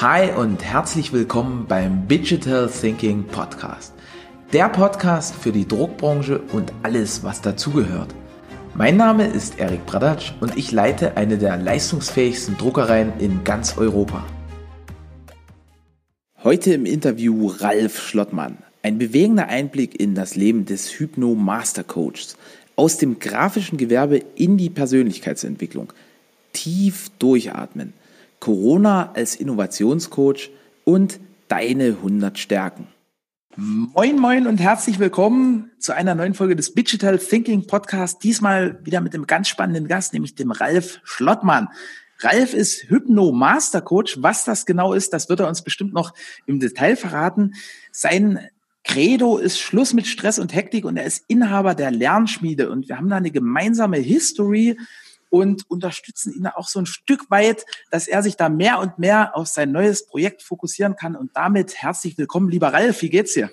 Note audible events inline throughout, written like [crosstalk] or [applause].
Hi und herzlich willkommen beim Digital Thinking Podcast. Der Podcast für die Druckbranche und alles, was dazugehört. Mein Name ist Erik Bradatsch und ich leite eine der leistungsfähigsten Druckereien in ganz Europa. Heute im Interview Ralf Schlottmann. Ein bewegender Einblick in das Leben des Hypno Master Coaches. Aus dem grafischen Gewerbe in die Persönlichkeitsentwicklung. Tief durchatmen Corona als Innovationscoach und deine 100 Stärken. Moin, moin und herzlich willkommen zu einer neuen Folge des Digital Thinking Podcast. Diesmal wieder mit einem ganz spannenden Gast, nämlich dem Ralf Schlottmann. Ralf ist Hypno Master Coach. Was das genau ist, das wird er uns bestimmt noch im Detail verraten. Sein Credo ist Schluss mit Stress und Hektik und er ist Inhaber der Lernschmiede und wir haben da eine gemeinsame History und unterstützen ihn auch so ein Stück weit, dass er sich da mehr und mehr auf sein neues Projekt fokussieren kann. Und damit herzlich willkommen, lieber Ralf. Wie geht's dir?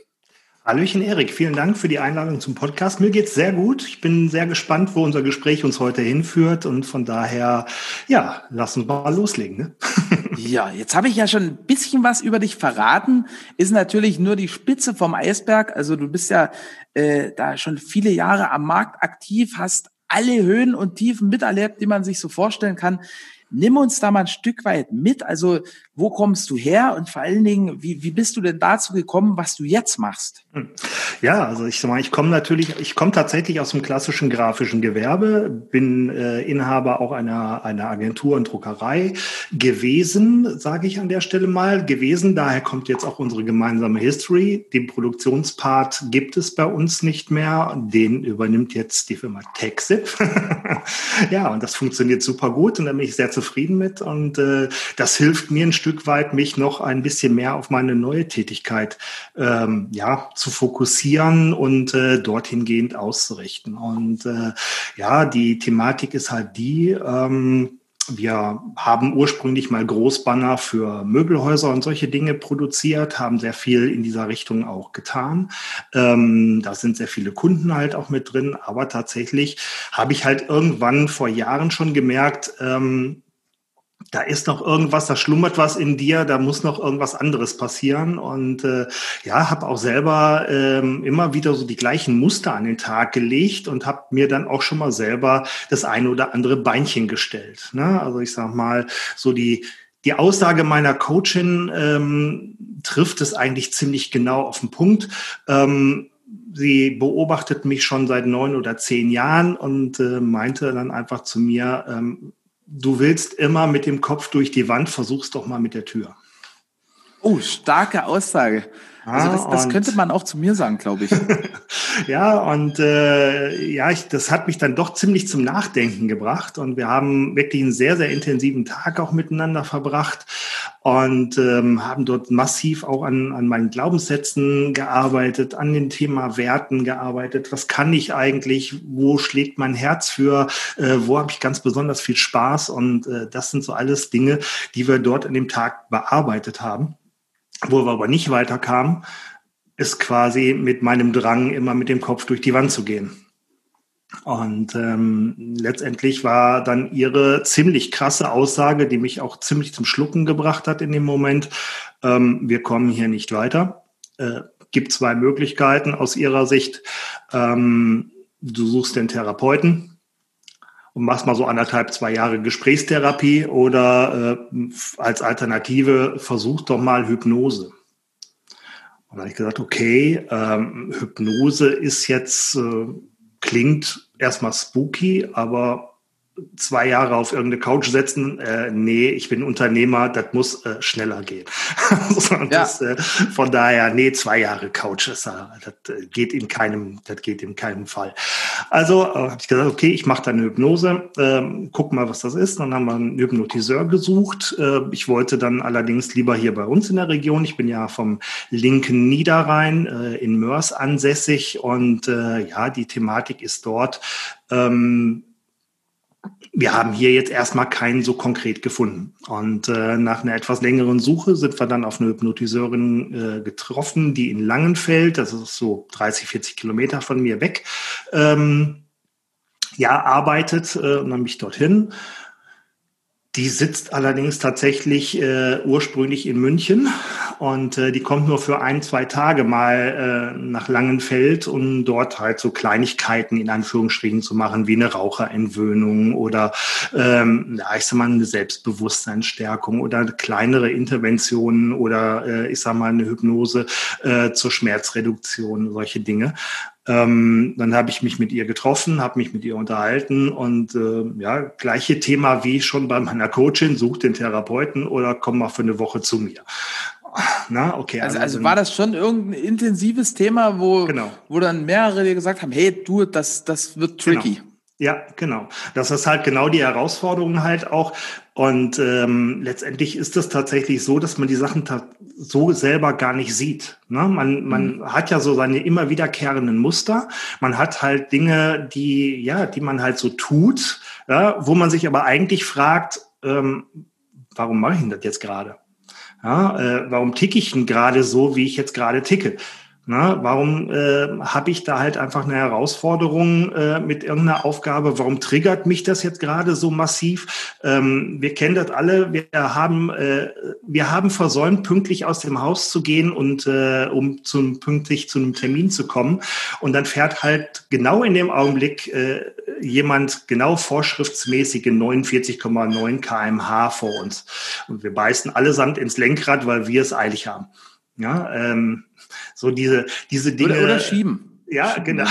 Hallöchen Erik, vielen Dank für die Einladung zum Podcast. Mir geht's sehr gut. Ich bin sehr gespannt, wo unser Gespräch uns heute hinführt und von daher, ja, lass uns mal loslegen. Ne? [laughs] Ja, jetzt habe ich ja schon ein bisschen was über dich verraten. Ist natürlich nur die Spitze vom Eisberg. Also du bist ja äh, da schon viele Jahre am Markt aktiv, hast alle Höhen und Tiefen miterlebt, die man sich so vorstellen kann. Nimm uns da mal ein Stück weit mit. Also, wo kommst du her und vor allen Dingen, wie, wie bist du denn dazu gekommen, was du jetzt machst? Hm. Ja, also ich sag mal, ich komme natürlich, ich komme tatsächlich aus dem klassischen grafischen Gewerbe, bin äh, Inhaber auch einer, einer Agentur und Druckerei gewesen, sage ich an der Stelle mal, gewesen. Daher kommt jetzt auch unsere gemeinsame History. Den Produktionspart gibt es bei uns nicht mehr. Den übernimmt jetzt die Firma Texip. [laughs] ja, und das funktioniert super gut und da bin ich sehr zufrieden mit. Und äh, das hilft mir ein Stück weit, mich noch ein bisschen mehr auf meine neue Tätigkeit ähm, ja, zu fokussieren und äh, dorthin gehend auszurichten. Und äh, ja, die Thematik ist halt die, ähm, wir haben ursprünglich mal Großbanner für Möbelhäuser und solche Dinge produziert, haben sehr viel in dieser Richtung auch getan. Ähm, da sind sehr viele Kunden halt auch mit drin, aber tatsächlich habe ich halt irgendwann vor Jahren schon gemerkt, ähm, da ist noch irgendwas, da schlummert was in dir, da muss noch irgendwas anderes passieren. Und äh, ja, habe auch selber ähm, immer wieder so die gleichen Muster an den Tag gelegt und habe mir dann auch schon mal selber das eine oder andere Beinchen gestellt. Ne? Also ich sag mal, so die die Aussage meiner Coachin ähm, trifft es eigentlich ziemlich genau auf den Punkt. Ähm, sie beobachtet mich schon seit neun oder zehn Jahren und äh, meinte dann einfach zu mir, ähm, du willst immer mit dem Kopf durch die Wand, versuch's doch mal mit der Tür. Oh, starke Aussage. Also das, das könnte man auch zu mir sagen, glaube ich. [laughs] ja, und äh, ja, ich, das hat mich dann doch ziemlich zum Nachdenken gebracht. Und wir haben wirklich einen sehr, sehr intensiven Tag auch miteinander verbracht und ähm, haben dort massiv auch an, an meinen Glaubenssätzen gearbeitet, an dem Thema Werten gearbeitet. Was kann ich eigentlich? Wo schlägt mein Herz für? Äh, wo habe ich ganz besonders viel Spaß? Und äh, das sind so alles Dinge, die wir dort an dem Tag bearbeitet haben. Wo wir aber nicht weiterkamen, ist quasi mit meinem Drang, immer mit dem Kopf durch die Wand zu gehen. Und ähm, letztendlich war dann ihre ziemlich krasse Aussage, die mich auch ziemlich zum Schlucken gebracht hat in dem Moment, ähm, wir kommen hier nicht weiter. Äh, gibt zwei Möglichkeiten aus ihrer Sicht. Ähm, du suchst den Therapeuten und machst mal so anderthalb, zwei Jahre Gesprächstherapie oder äh, als Alternative versuch doch mal Hypnose. Und dann habe ich gesagt, okay, ähm, Hypnose ist jetzt, äh, klingt erstmal spooky, aber zwei Jahre auf irgendeine Couch setzen, äh, nee, ich bin Unternehmer, das muss äh, schneller gehen. [laughs] das, ja. äh, von daher, nee, zwei Jahre Couch, das, äh, das äh, geht in keinem, das geht in keinem Fall. Also äh, habe ich gesagt, okay, ich mache da eine Hypnose, äh, guck mal, was das ist. Dann haben wir einen Hypnotiseur gesucht. Äh, ich wollte dann allerdings lieber hier bei uns in der Region. Ich bin ja vom linken Niederrhein äh, in Mörs ansässig und äh, ja, die Thematik ist dort. Ähm, wir haben hier jetzt erstmal keinen so konkret gefunden. Und äh, nach einer etwas längeren Suche sind wir dann auf eine Hypnotiseurin äh, getroffen, die in Langenfeld, das ist so 30, 40 Kilometer von mir weg, ähm, ja, arbeitet äh, und dann mich dorthin. Die sitzt allerdings tatsächlich äh, ursprünglich in München und äh, die kommt nur für ein, zwei Tage mal äh, nach Langenfeld, um dort halt so Kleinigkeiten in Anführungsstrichen zu machen, wie eine Raucherentwöhnung oder ähm, ja, ich sag mal eine Selbstbewusstseinsstärkung oder kleinere Interventionen oder äh, ich sag mal eine Hypnose äh, zur Schmerzreduktion, solche Dinge. Ähm, dann habe ich mich mit ihr getroffen, habe mich mit ihr unterhalten und äh, ja, gleiche Thema wie schon bei meiner Coachin, such den Therapeuten oder komm mal für eine Woche zu mir. Na, okay. Also, also, also war das schon irgendein intensives Thema, wo, genau. wo dann mehrere dir gesagt haben, hey, du, das, das wird tricky. Genau. Ja, genau. Das ist halt genau die Herausforderung halt auch. Und ähm, letztendlich ist es tatsächlich so, dass man die Sachen so selber gar nicht sieht. Ne? Man, man mhm. hat ja so seine immer wiederkehrenden Muster. Man hat halt Dinge, die, ja, die man halt so tut, ja, wo man sich aber eigentlich fragt, ähm, warum mache ich denn das jetzt gerade? Ja, äh, warum ticke ich denn gerade so, wie ich jetzt gerade ticke? Na, warum äh, habe ich da halt einfach eine Herausforderung äh, mit irgendeiner Aufgabe? Warum triggert mich das jetzt gerade so massiv? Ähm, wir kennen das alle. Wir haben, äh, wir haben versäumt, pünktlich aus dem Haus zu gehen und äh, um zum pünktlich zu einem Termin zu kommen. Und dann fährt halt genau in dem Augenblick äh, jemand genau vorschriftsmäßige 49,9 kmh vor uns. Und wir beißen allesamt ins Lenkrad, weil wir es eilig haben. Ja, ähm, so diese, diese Dinge. Oder, oder schieben. Ja, genau.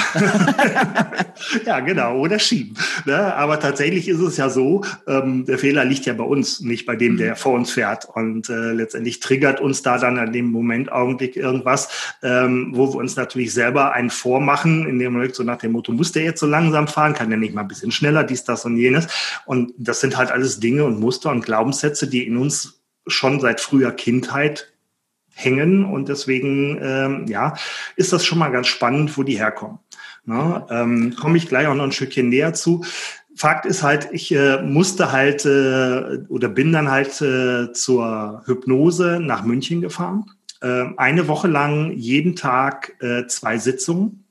[laughs] ja, genau. Oder schieben. Ne? Aber tatsächlich ist es ja so, ähm, der Fehler liegt ja bei uns, nicht bei dem, der mhm. vor uns fährt. Und äh, letztendlich triggert uns da dann an dem Moment Augenblick irgendwas, ähm, wo wir uns natürlich selber einen vormachen, in dem Moment so nach dem Motto, muss der jetzt so langsam fahren, kann der nicht mal ein bisschen schneller, dies, das und jenes. Und das sind halt alles Dinge und Muster und Glaubenssätze, die in uns schon seit früher Kindheit hängen. Und deswegen, ähm, ja, ist das schon mal ganz spannend, wo die herkommen. Na, ähm, Komme ich gleich auch noch ein Stückchen näher zu. Fakt ist halt, ich äh, musste halt äh, oder bin dann halt äh, zur Hypnose nach München gefahren. Äh, eine Woche lang jeden Tag äh, zwei Sitzungen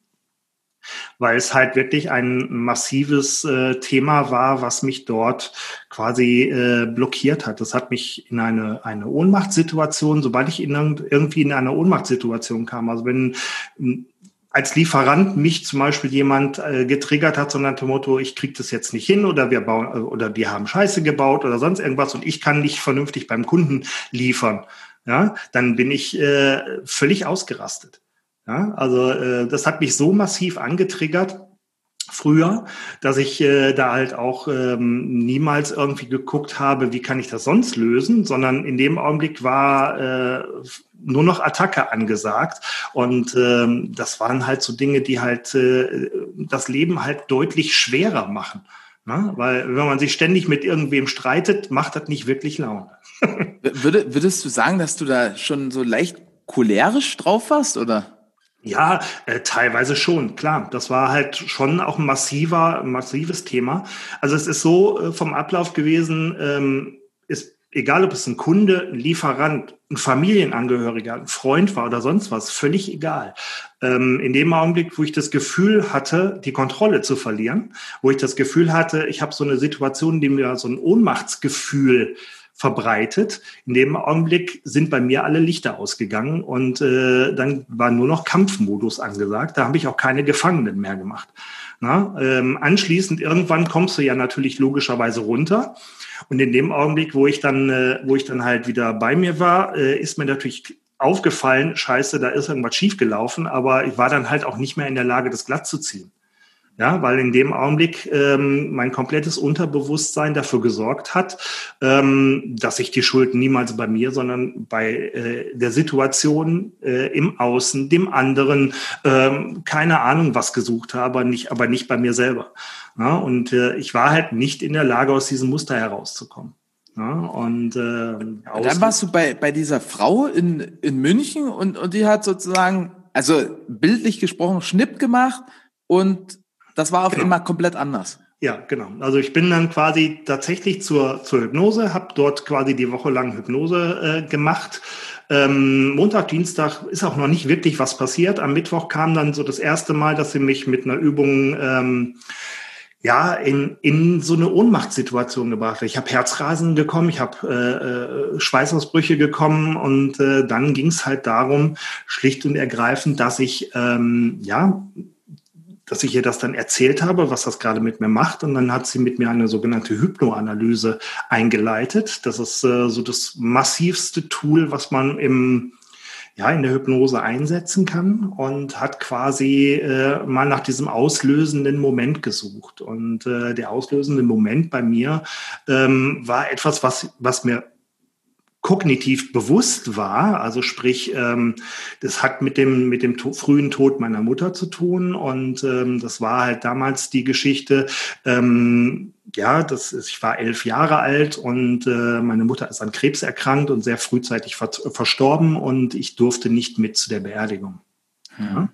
weil es halt wirklich ein massives äh, Thema war, was mich dort quasi äh, blockiert hat. Das hat mich in eine, eine Ohnmachtssituation, sobald ich in irgendwie in eine Ohnmachtssituation kam, also wenn als Lieferant mich zum Beispiel jemand äh, getriggert hat, sondern dem Motto, ich krieg das jetzt nicht hin oder wir bauen oder wir haben Scheiße gebaut oder sonst irgendwas und ich kann nicht vernünftig beim Kunden liefern, ja, dann bin ich äh, völlig ausgerastet. Ja, also äh, das hat mich so massiv angetriggert früher, dass ich äh, da halt auch ähm, niemals irgendwie geguckt habe, wie kann ich das sonst lösen, sondern in dem Augenblick war äh, nur noch Attacke angesagt und ähm, das waren halt so Dinge, die halt äh, das Leben halt deutlich schwerer machen. Ne? Weil wenn man sich ständig mit irgendwem streitet, macht das nicht wirklich Laune. [laughs] Würde, würdest du sagen, dass du da schon so leicht cholerisch drauf warst, oder? Ja, äh, teilweise schon, klar. Das war halt schon auch ein massiver, massives Thema. Also es ist so äh, vom Ablauf gewesen, ähm, ist egal ob es ein Kunde, ein Lieferant, ein Familienangehöriger, ein Freund war oder sonst was, völlig egal. Ähm, in dem Augenblick, wo ich das Gefühl hatte, die Kontrolle zu verlieren, wo ich das Gefühl hatte, ich habe so eine Situation, die mir so ein Ohnmachtsgefühl verbreitet. In dem Augenblick sind bei mir alle Lichter ausgegangen und äh, dann war nur noch Kampfmodus angesagt. Da habe ich auch keine Gefangenen mehr gemacht. Na, ähm, anschließend irgendwann kommst du ja natürlich logischerweise runter. Und in dem Augenblick, wo ich dann, äh, wo ich dann halt wieder bei mir war, äh, ist mir natürlich aufgefallen, scheiße, da ist irgendwas schiefgelaufen, aber ich war dann halt auch nicht mehr in der Lage, das glatt zu ziehen. Ja, weil in dem Augenblick ähm, mein komplettes Unterbewusstsein dafür gesorgt hat, ähm, dass ich die Schuld niemals bei mir, sondern bei äh, der Situation äh, im Außen, dem anderen, ähm, keine Ahnung was gesucht habe, nicht, aber nicht bei mir selber. Ja, und äh, ich war halt nicht in der Lage, aus diesem Muster herauszukommen. Ja, und äh, dann warst du bei, bei dieser Frau in, in München und, und die hat sozusagen, also bildlich gesprochen, Schnipp gemacht und das war auf genau. einmal komplett anders. Ja, genau. Also ich bin dann quasi tatsächlich zur, zur Hypnose, habe dort quasi die Woche lang Hypnose äh, gemacht. Ähm, Montag, Dienstag ist auch noch nicht wirklich was passiert. Am Mittwoch kam dann so das erste Mal, dass sie mich mit einer Übung ähm, ja, in, in so eine Ohnmachtssituation gebracht. Ich habe Herzrasen gekommen, ich habe äh, äh, Schweißausbrüche gekommen und äh, dann ging es halt darum, schlicht und ergreifend, dass ich ähm, ja dass ich ihr das dann erzählt habe, was das gerade mit mir macht. Und dann hat sie mit mir eine sogenannte Hypnoanalyse eingeleitet. Das ist äh, so das massivste Tool, was man im ja, in der Hypnose einsetzen kann und hat quasi äh, mal nach diesem auslösenden Moment gesucht. Und äh, der auslösende Moment bei mir ähm, war etwas, was, was mir kognitiv bewusst war, also sprich, ähm, das hat mit dem mit dem to frühen Tod meiner Mutter zu tun und ähm, das war halt damals die Geschichte. Ähm, ja, das ist, ich war elf Jahre alt und äh, meine Mutter ist an Krebs erkrankt und sehr frühzeitig ver verstorben und ich durfte nicht mit zu der Beerdigung. Mhm. Ja.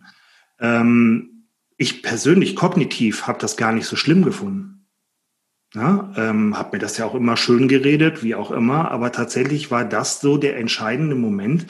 Ähm, ich persönlich kognitiv habe das gar nicht so schlimm gefunden. Ja, ähm, habe mir das ja auch immer schön geredet, wie auch immer, aber tatsächlich war das so der entscheidende Moment,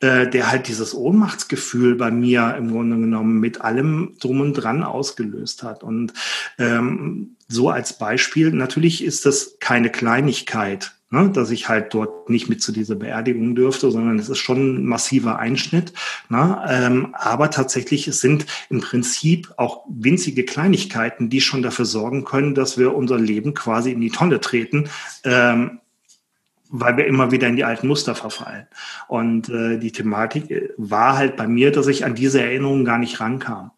äh, der halt dieses Ohnmachtsgefühl bei mir im Grunde genommen mit allem drum und dran ausgelöst hat. Und ähm, so als Beispiel, natürlich ist das keine Kleinigkeit, ne, dass ich halt dort nicht mit zu dieser Beerdigung dürfte, sondern es ist schon ein massiver Einschnitt. Ne, ähm, aber tatsächlich es sind im Prinzip auch winzige Kleinigkeiten, die schon dafür sorgen können, dass wir unser Leben quasi in die Tonne treten. Ähm, weil wir immer wieder in die alten Muster verfallen. Und äh, die Thematik äh, war halt bei mir, dass ich an diese Erinnerungen gar nicht rankam.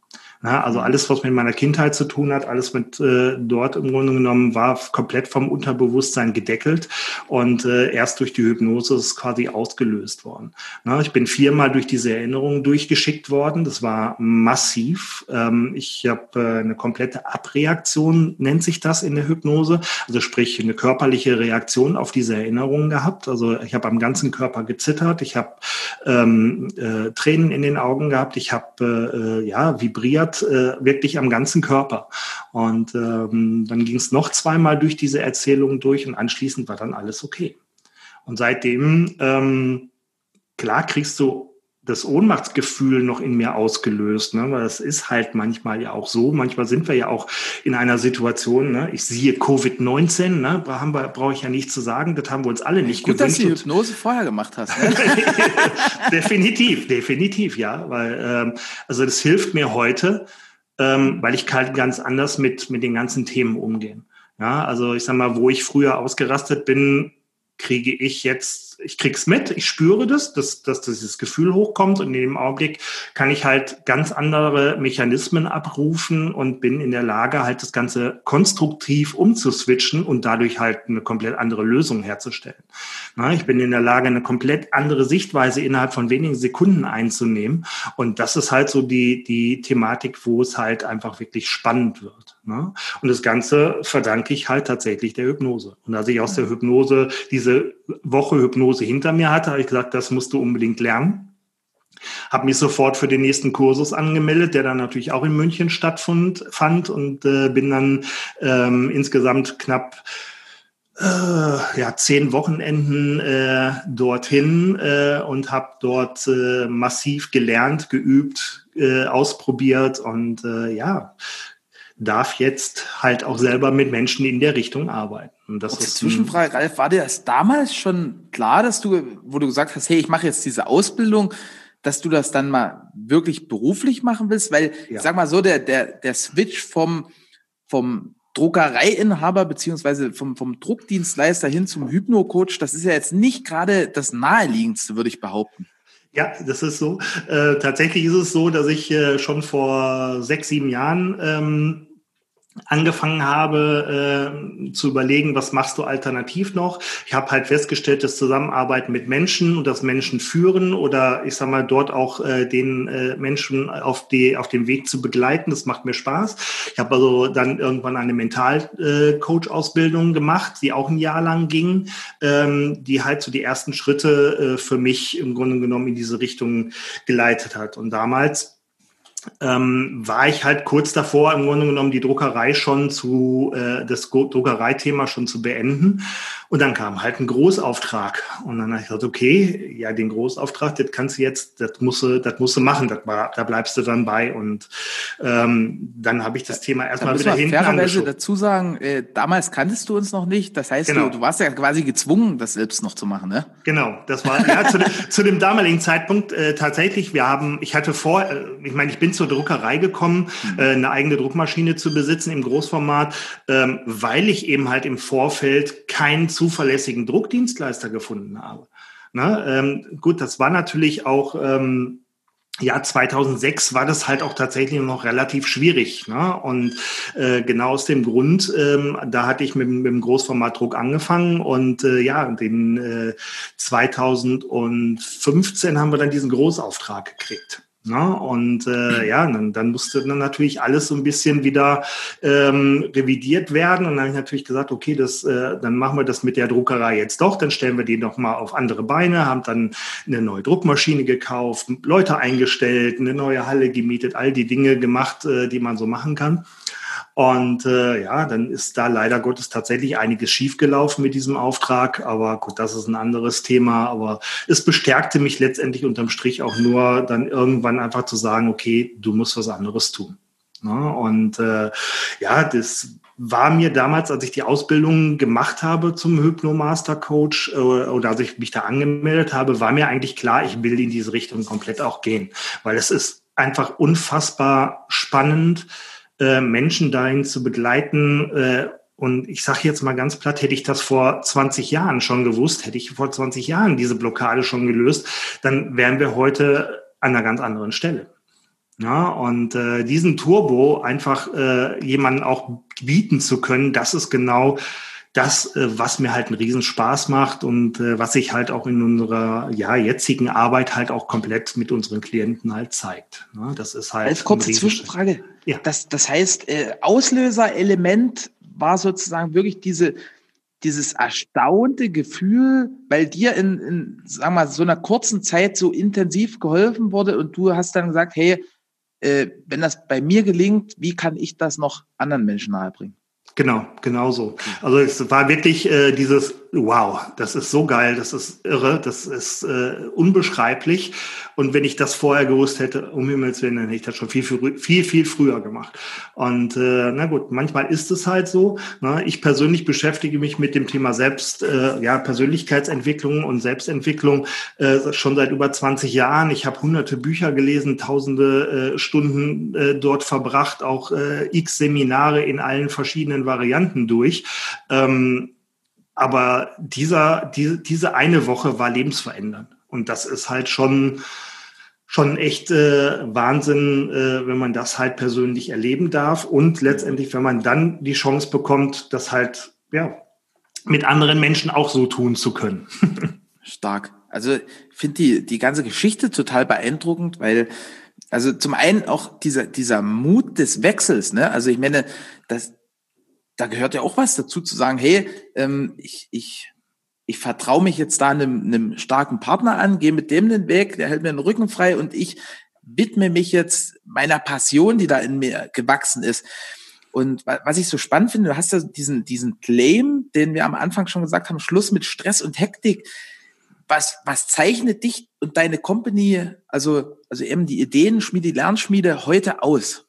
Ja, also alles, was mit meiner Kindheit zu tun hat, alles mit äh, dort im Grunde genommen war komplett vom Unterbewusstsein gedeckelt und äh, erst durch die Hypnose ist quasi ausgelöst worden. Na, ich bin viermal durch diese Erinnerungen durchgeschickt worden. Das war massiv. Ähm, ich habe äh, eine komplette Abreaktion, nennt sich das in der Hypnose. Also sprich eine körperliche Reaktion auf diese Erinnerungen gehabt. Also ich habe am ganzen Körper gezittert. Ich habe ähm, äh, Tränen in den Augen gehabt. Ich habe äh, ja vibriert hat, äh, wirklich am ganzen Körper. Und ähm, dann ging es noch zweimal durch diese Erzählung durch und anschließend war dann alles okay. Und seitdem, ähm, klar kriegst du das Ohnmachtsgefühl noch in mir ausgelöst, ne? weil das ist halt manchmal ja auch so. Manchmal sind wir ja auch in einer Situation, ne? ich sehe Covid-19, ne? haben wir, brauche ich ja nicht zu sagen, das haben wir uns alle nicht Gut, gewünscht. dass du die Hypnose vorher gemacht hast. Ne? [laughs] definitiv, definitiv, ja, weil ähm, also das hilft mir heute, ähm, weil ich kann ganz anders mit, mit den ganzen Themen umgehen. Ja, also ich sag mal, wo ich früher ausgerastet bin, kriege ich jetzt, ich krieg's mit, ich spüre das, dass, dass dieses Gefühl hochkommt und in dem Augenblick kann ich halt ganz andere Mechanismen abrufen und bin in der Lage, halt das Ganze konstruktiv umzuswitchen und dadurch halt eine komplett andere Lösung herzustellen. Na, ich bin in der Lage, eine komplett andere Sichtweise innerhalb von wenigen Sekunden einzunehmen und das ist halt so die, die Thematik, wo es halt einfach wirklich spannend wird. Ne? Und das Ganze verdanke ich halt tatsächlich der Hypnose. Und als ich aus der Hypnose diese Woche Hypnose hinter mir hatte, habe ich gesagt, das musst du unbedingt lernen. Habe mich sofort für den nächsten Kursus angemeldet, der dann natürlich auch in München stattfand fand und äh, bin dann ähm, insgesamt knapp äh, ja zehn Wochenenden äh, dorthin äh, und habe dort äh, massiv gelernt, geübt, äh, ausprobiert und äh, ja darf jetzt halt auch selber mit Menschen in der Richtung arbeiten. Und das ist Zwischenfrage, Ralf, war dir das damals schon klar, dass du, wo du gesagt hast, hey, ich mache jetzt diese Ausbildung, dass du das dann mal wirklich beruflich machen willst? Weil, ja. ich sag mal so, der, der, der Switch vom, vom Druckereiinhaber beziehungsweise vom, vom Druckdienstleister hin zum Hypno-Coach, das ist ja jetzt nicht gerade das naheliegendste, würde ich behaupten. Ja, das ist so. Äh, tatsächlich ist es so, dass ich äh, schon vor sechs, sieben Jahren ähm, angefangen habe äh, zu überlegen, was machst du alternativ noch. Ich habe halt festgestellt, dass Zusammenarbeiten mit Menschen und das Menschen führen oder ich sag mal dort auch äh, den äh, Menschen auf die auf dem Weg zu begleiten, das macht mir Spaß. Ich habe also dann irgendwann eine Mental-Coach-Ausbildung gemacht, die auch ein Jahr lang ging, ähm, die halt so die ersten Schritte äh, für mich im Grunde genommen in diese Richtung geleitet hat. Und damals ähm, war ich halt kurz davor, im Grunde genommen die Druckerei schon zu, äh, das Druckereithema schon zu beenden Und dann kam halt ein Großauftrag. Und dann habe ich gesagt, okay, ja, den Großauftrag, das kannst du jetzt, das musst du, das musst du machen, das, da bleibst du dann bei. Und ähm, dann habe ich das Thema erstmal wieder hinten fairerweise dazu sagen, äh, damals kanntest du uns noch nicht. Das heißt, genau. du, du warst ja quasi gezwungen, das selbst noch zu machen, ne? Genau, das war ja zu, [laughs] zu dem damaligen Zeitpunkt äh, tatsächlich. Wir haben, ich hatte vor, äh, ich meine, ich bin zur Druckerei gekommen, mhm. äh, eine eigene Druckmaschine zu besitzen im Großformat, ähm, weil ich eben halt im Vorfeld keinen zuverlässigen Druckdienstleister gefunden habe. Ne? Ähm, gut, das war natürlich auch ähm, ja, 2006 war das halt auch tatsächlich noch relativ schwierig. Ne? Und äh, genau aus dem Grund, ähm, da hatte ich mit, mit dem Großformatdruck angefangen und äh, ja, den äh, 2015 haben wir dann diesen Großauftrag gekriegt. Ne? Und äh, ja, dann, dann musste dann natürlich alles so ein bisschen wieder ähm, revidiert werden. Und dann habe ich natürlich gesagt, okay, das, äh, dann machen wir das mit der Druckerei jetzt doch. Dann stellen wir die noch mal auf andere Beine, haben dann eine neue Druckmaschine gekauft, Leute eingestellt, eine neue Halle gemietet, all die Dinge gemacht, äh, die man so machen kann. Und äh, ja, dann ist da leider Gottes tatsächlich einiges schiefgelaufen mit diesem Auftrag. Aber gut, das ist ein anderes Thema. Aber es bestärkte mich letztendlich unterm Strich auch nur, dann irgendwann einfach zu sagen, okay, du musst was anderes tun. Ja, und äh, ja, das war mir damals, als ich die Ausbildung gemacht habe zum Hypnomaster Coach äh, oder als ich mich da angemeldet habe, war mir eigentlich klar, ich will in diese Richtung komplett auch gehen, weil es ist einfach unfassbar spannend, äh, Menschen dahin zu begleiten. Äh, und ich sage jetzt mal ganz platt, hätte ich das vor 20 Jahren schon gewusst, hätte ich vor 20 Jahren diese Blockade schon gelöst, dann wären wir heute an einer ganz anderen Stelle. Ja, und äh, diesen Turbo einfach äh, jemanden auch bieten zu können, das ist genau das, äh, was mir halt einen Riesenspaß macht und äh, was sich halt auch in unserer ja, jetzigen Arbeit halt auch komplett mit unseren Klienten halt zeigt. Ja, das ist halt. Als kurze Zwischenfrage. Ja. Das, das heißt, äh, Auslöserelement war sozusagen wirklich diese, dieses erstaunte Gefühl, weil dir in, in, sagen wir mal, so einer kurzen Zeit so intensiv geholfen wurde und du hast dann gesagt, hey, äh, wenn das bei mir gelingt, wie kann ich das noch anderen Menschen nahebringen? Genau, genau so. Also es war wirklich äh, dieses wow, das ist so geil, das ist irre, das ist äh, unbeschreiblich. Und wenn ich das vorher gewusst hätte, um Himmels Willen, dann hätte ich das schon viel, viel, viel, viel früher gemacht. Und äh, na gut, manchmal ist es halt so. Ne? Ich persönlich beschäftige mich mit dem Thema Selbst, äh, ja, Persönlichkeitsentwicklung und Selbstentwicklung äh, schon seit über 20 Jahren. Ich habe hunderte Bücher gelesen, tausende äh, Stunden äh, dort verbracht, auch äh, x Seminare in allen verschiedenen Varianten durch. Ähm, aber dieser, diese, diese eine Woche war lebensverändernd. Und das ist halt schon, schon echt äh, Wahnsinn, äh, wenn man das halt persönlich erleben darf. Und letztendlich, wenn man dann die Chance bekommt, das halt, ja, mit anderen Menschen auch so tun zu können. [laughs] Stark. Also ich finde die, die ganze Geschichte total beeindruckend, weil also zum einen auch dieser, dieser Mut des Wechsels, ne? Also ich meine, das, da gehört ja auch was dazu zu sagen, hey, ähm, ich, ich, ich vertraue mich jetzt da einem, einem starken Partner an, gehe mit dem den Weg, der hält mir den Rücken frei und ich widme mich jetzt meiner Passion, die da in mir gewachsen ist. Und was ich so spannend finde, du hast ja diesen, diesen Claim, den wir am Anfang schon gesagt haben, Schluss mit Stress und Hektik. Was, was zeichnet dich und deine Company, also, also eben die Ideenschmiede, die Lernschmiede heute aus?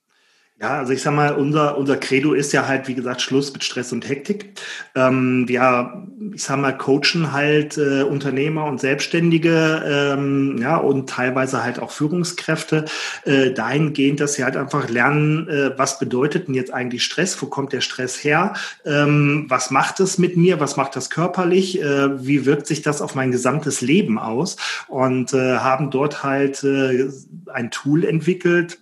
Ja, also ich sag mal, unser, unser Credo ist ja halt, wie gesagt, Schluss mit Stress und Hektik. Ähm, wir, ich sag mal, coachen halt äh, Unternehmer und Selbstständige, ähm, ja, und teilweise halt auch Führungskräfte, äh, dahingehend, dass sie halt einfach lernen, äh, was bedeutet denn jetzt eigentlich Stress? Wo kommt der Stress her? Ähm, was macht es mit mir? Was macht das körperlich? Äh, wie wirkt sich das auf mein gesamtes Leben aus? Und äh, haben dort halt äh, ein Tool entwickelt,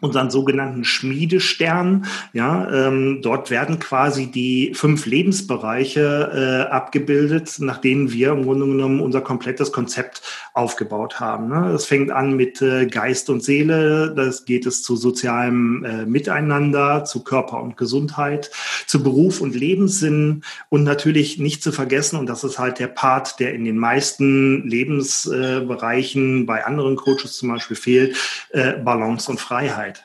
unseren sogenannten Schmiedestern. Ja, ähm, dort werden quasi die fünf Lebensbereiche äh, abgebildet, nach denen wir im Grunde genommen unser komplettes Konzept aufgebaut haben. Ne? Das fängt an mit äh, Geist und Seele, das geht es zu sozialem äh, Miteinander, zu Körper und Gesundheit, zu Beruf und Lebenssinn und natürlich nicht zu vergessen, und das ist halt der Part, der in den meisten Lebensbereichen bei anderen Coaches zum Beispiel fehlt, äh, Balance und Freiheit.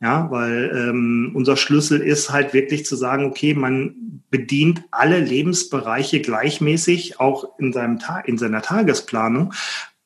Ja, weil ähm, unser Schlüssel ist halt wirklich zu sagen, okay, man bedient alle Lebensbereiche gleichmäßig, auch in seinem Tag, in seiner Tagesplanung,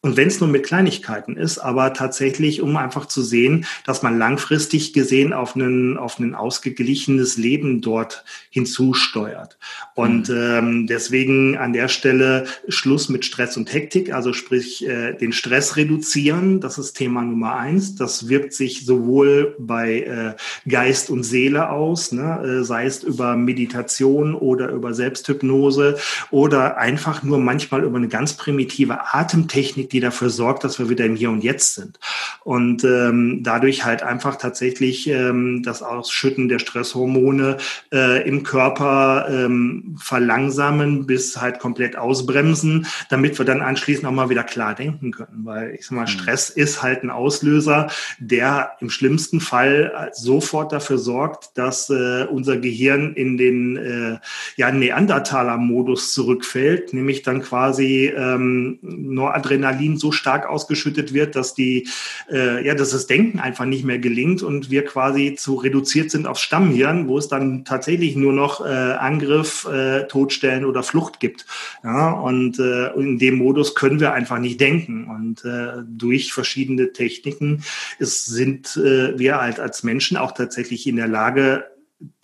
und wenn es nur mit Kleinigkeiten ist, aber tatsächlich, um einfach zu sehen, dass man langfristig gesehen auf einen, auf ein ausgeglichenes Leben dort hinzusteuert. Und mhm. ähm, deswegen an der Stelle Schluss mit Stress und Hektik, also sprich äh, den Stress reduzieren, das ist Thema Nummer eins. Das wirkt sich sowohl bei äh, Geist und Seele aus, ne? äh, sei es über Meditation oder über Selbsthypnose oder einfach nur manchmal über eine ganz primitive Atemtechnik, die dafür sorgt, dass wir wieder im Hier und Jetzt sind. Und ähm, dadurch halt einfach tatsächlich ähm, das Ausschütten der Stresshormone äh, im Körper ähm, verlangsamen bis halt komplett ausbremsen, damit wir dann anschließend auch mal wieder klar denken können. Weil ich sag mal, mhm. Stress ist halt ein Auslöser, der im schlimmsten Fall sofort dafür sorgt, dass äh, unser Gehirn in den äh, ja, Neandertaler-Modus zurückfällt, nämlich dann quasi ähm, Noradrenalin Adrenalin so stark ausgeschüttet wird, dass die, äh, ja, dass das Denken einfach nicht mehr gelingt und wir quasi zu reduziert sind aufs Stammhirn, wo es dann tatsächlich nur noch äh, Angriff, äh, Todstellen oder Flucht gibt. Ja, und äh, in dem Modus können wir einfach nicht denken. Und äh, durch verschiedene Techniken ist, sind äh, wir halt als Menschen auch tatsächlich in der Lage,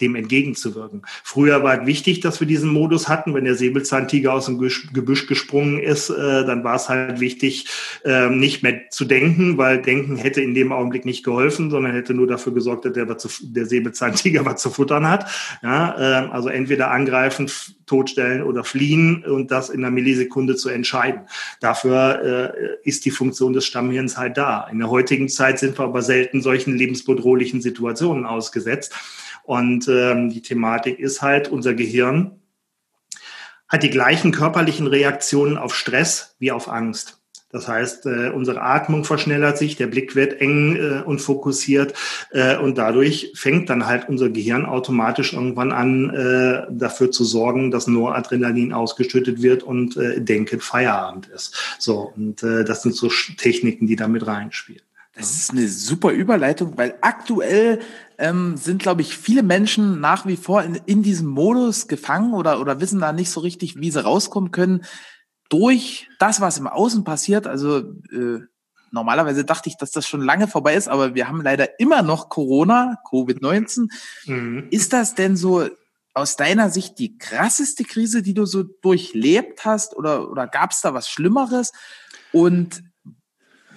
dem entgegenzuwirken. Früher war es wichtig, dass wir diesen Modus hatten. Wenn der Säbelzahntiger aus dem Gebüsch gesprungen ist, äh, dann war es halt wichtig, äh, nicht mehr zu denken, weil Denken hätte in dem Augenblick nicht geholfen, sondern hätte nur dafür gesorgt, dass der, der Säbelzahntiger [laughs] was zu futtern hat. Ja, äh, also entweder angreifen, totstellen oder fliehen und das in einer Millisekunde zu entscheiden. Dafür äh, ist die Funktion des Stammhirns halt da. In der heutigen Zeit sind wir aber selten solchen lebensbedrohlichen Situationen ausgesetzt. Und ähm, die Thematik ist halt, unser Gehirn hat die gleichen körperlichen Reaktionen auf Stress wie auf Angst. Das heißt, äh, unsere Atmung verschnellert sich, der Blick wird eng äh, und fokussiert äh, und dadurch fängt dann halt unser Gehirn automatisch irgendwann an, äh, dafür zu sorgen, dass Noradrenalin ausgeschüttet wird und äh, denken Feierabend ist. So, und äh, das sind so Techniken, die damit reinspielen. Das ist eine super Überleitung, weil aktuell ähm, sind, glaube ich, viele Menschen nach wie vor in, in diesem Modus gefangen oder, oder wissen da nicht so richtig, wie sie rauskommen können durch das, was im Außen passiert. Also äh, normalerweise dachte ich, dass das schon lange vorbei ist, aber wir haben leider immer noch Corona, Covid-19. Mhm. Ist das denn so aus deiner Sicht die krasseste Krise, die du so durchlebt hast oder, oder gab es da was Schlimmeres? Und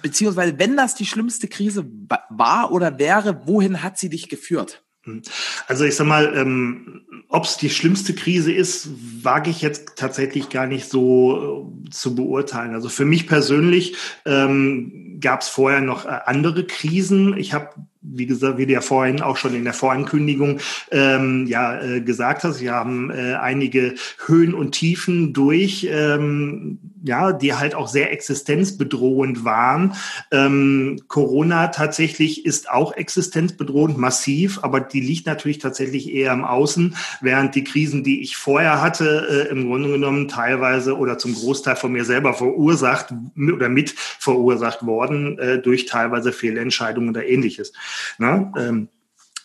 beziehungsweise wenn das die schlimmste Krise war oder wäre, wohin hat sie dich geführt? Hm. Also ich sag mal, ähm, ob es die schlimmste Krise ist, wage ich jetzt tatsächlich gar nicht so äh, zu beurteilen. Also für mich persönlich ähm, gab es vorher noch äh, andere Krisen. Ich habe wie gesagt, wie du ja vorhin auch schon in der Vorankündigung ähm, ja äh, gesagt hast, wir haben äh, einige Höhen und Tiefen durch, ähm, ja, die halt auch sehr existenzbedrohend waren. Ähm, Corona tatsächlich ist auch existenzbedrohend massiv, aber die liegt natürlich tatsächlich eher im Außen, während die Krisen, die ich vorher hatte, äh, im Grunde genommen teilweise oder zum Großteil von mir selber verursacht oder mit verursacht worden äh, durch teilweise Fehlentscheidungen oder ähnliches. Ne? Ähm,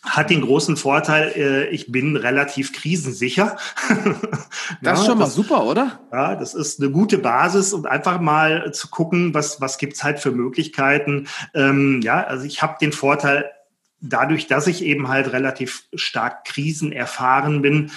hat den großen Vorteil, äh, ich bin relativ krisensicher. [laughs] das ist schon mal das, super, oder? Ja, das ist eine gute Basis, um einfach mal zu gucken, was, was gibt's halt für Möglichkeiten. Ähm, ja, also ich habe den Vorteil, dadurch, dass ich eben halt relativ stark Krisen erfahren bin,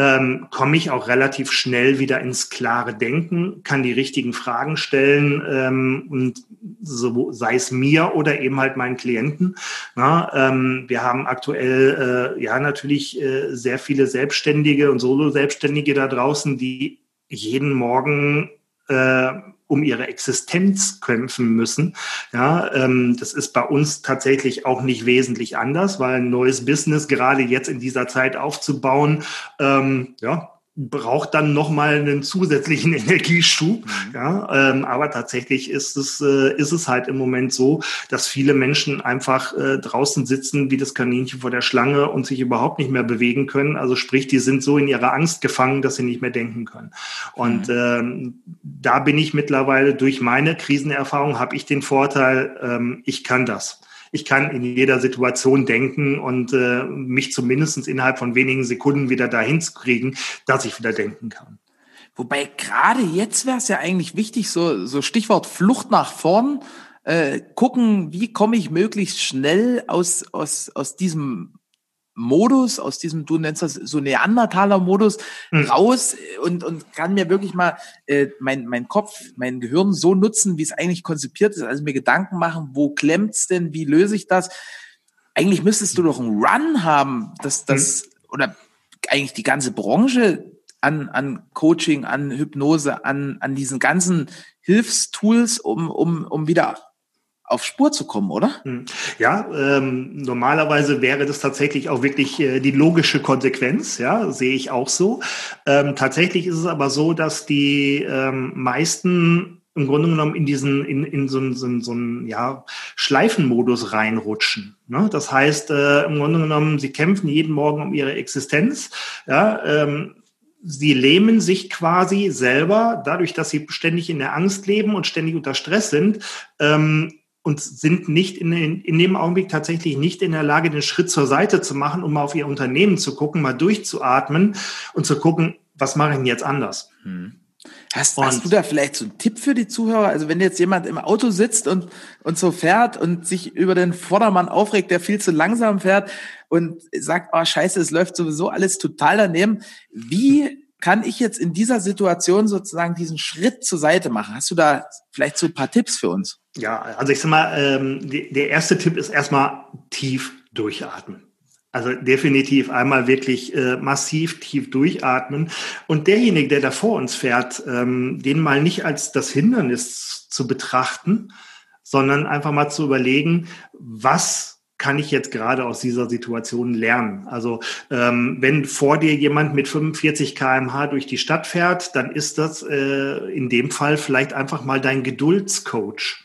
ähm, komme ich auch relativ schnell wieder ins klare Denken, kann die richtigen Fragen stellen ähm, und so, sei es mir oder eben halt meinen Klienten. Na, ähm, wir haben aktuell äh, ja natürlich äh, sehr viele Selbstständige und Solo-Selbstständige da draußen, die jeden Morgen äh, um ihre Existenz kämpfen müssen. Ja, ähm, das ist bei uns tatsächlich auch nicht wesentlich anders, weil ein neues Business gerade jetzt in dieser Zeit aufzubauen, ähm, ja, braucht dann nochmal einen zusätzlichen [laughs] Energieschub. Mhm. Ja, ähm, aber tatsächlich ist es, äh, ist es halt im Moment so, dass viele Menschen einfach äh, draußen sitzen wie das Kaninchen vor der Schlange und sich überhaupt nicht mehr bewegen können. Also sprich, die sind so in ihrer Angst gefangen, dass sie nicht mehr denken können. Und mhm. ähm, da bin ich mittlerweile durch meine Krisenerfahrung habe ich den Vorteil, ähm, ich kann das Ich kann in jeder Situation denken und äh, mich zumindest innerhalb von wenigen Sekunden wieder dahin zu kriegen, dass ich wieder denken kann. Wobei gerade jetzt wäre es ja eigentlich wichtig, so, so Stichwort Flucht nach vorn, äh, gucken, wie komme ich möglichst schnell aus, aus, aus diesem Modus, aus diesem, du nennst das so Neandertaler-Modus, mhm. raus und, und kann mir wirklich mal äh, mein, mein Kopf, mein Gehirn so nutzen, wie es eigentlich konzipiert ist, also mir Gedanken machen, wo klemmt's denn, wie löse ich das? Eigentlich müsstest du doch einen Run haben, dass das, mhm. oder eigentlich die ganze Branche an, an Coaching, an Hypnose, an, an diesen ganzen Hilfstools, um, um, um wieder auf Spur zu kommen, oder? Hm. Ja, ähm, normalerweise wäre das tatsächlich auch wirklich äh, die logische Konsequenz, ja, sehe ich auch so. Ähm, tatsächlich ist es aber so, dass die ähm, meisten im Grunde genommen in diesen, in, in so, einen, so, einen, so einen ja, Schleifenmodus reinrutschen. Ne? Das heißt, äh, im Grunde genommen, sie kämpfen jeden Morgen um ihre Existenz, ja, ähm, sie lähmen sich quasi selber, dadurch, dass sie ständig in der Angst leben und ständig unter Stress sind, ähm, und sind nicht in, in, in dem Augenblick tatsächlich nicht in der Lage, den Schritt zur Seite zu machen, um mal auf ihr Unternehmen zu gucken, mal durchzuatmen und zu gucken, was mache ich denn jetzt anders? Hm. Hast, hast, du da vielleicht so einen Tipp für die Zuhörer? Also wenn jetzt jemand im Auto sitzt und, und so fährt und sich über den Vordermann aufregt, der viel zu langsam fährt und sagt, oh scheiße, es läuft sowieso alles total daneben. Wie kann ich jetzt in dieser Situation sozusagen diesen Schritt zur Seite machen? Hast du da vielleicht so ein paar Tipps für uns? Ja, also ich sag mal, ähm, die, der erste Tipp ist erstmal tief durchatmen. Also definitiv einmal wirklich äh, massiv tief durchatmen. Und derjenige, der da vor uns fährt, ähm, den mal nicht als das Hindernis zu betrachten, sondern einfach mal zu überlegen, was kann ich jetzt gerade aus dieser Situation lernen? Also ähm, wenn vor dir jemand mit 45 kmh durch die Stadt fährt, dann ist das äh, in dem Fall vielleicht einfach mal dein Geduldscoach.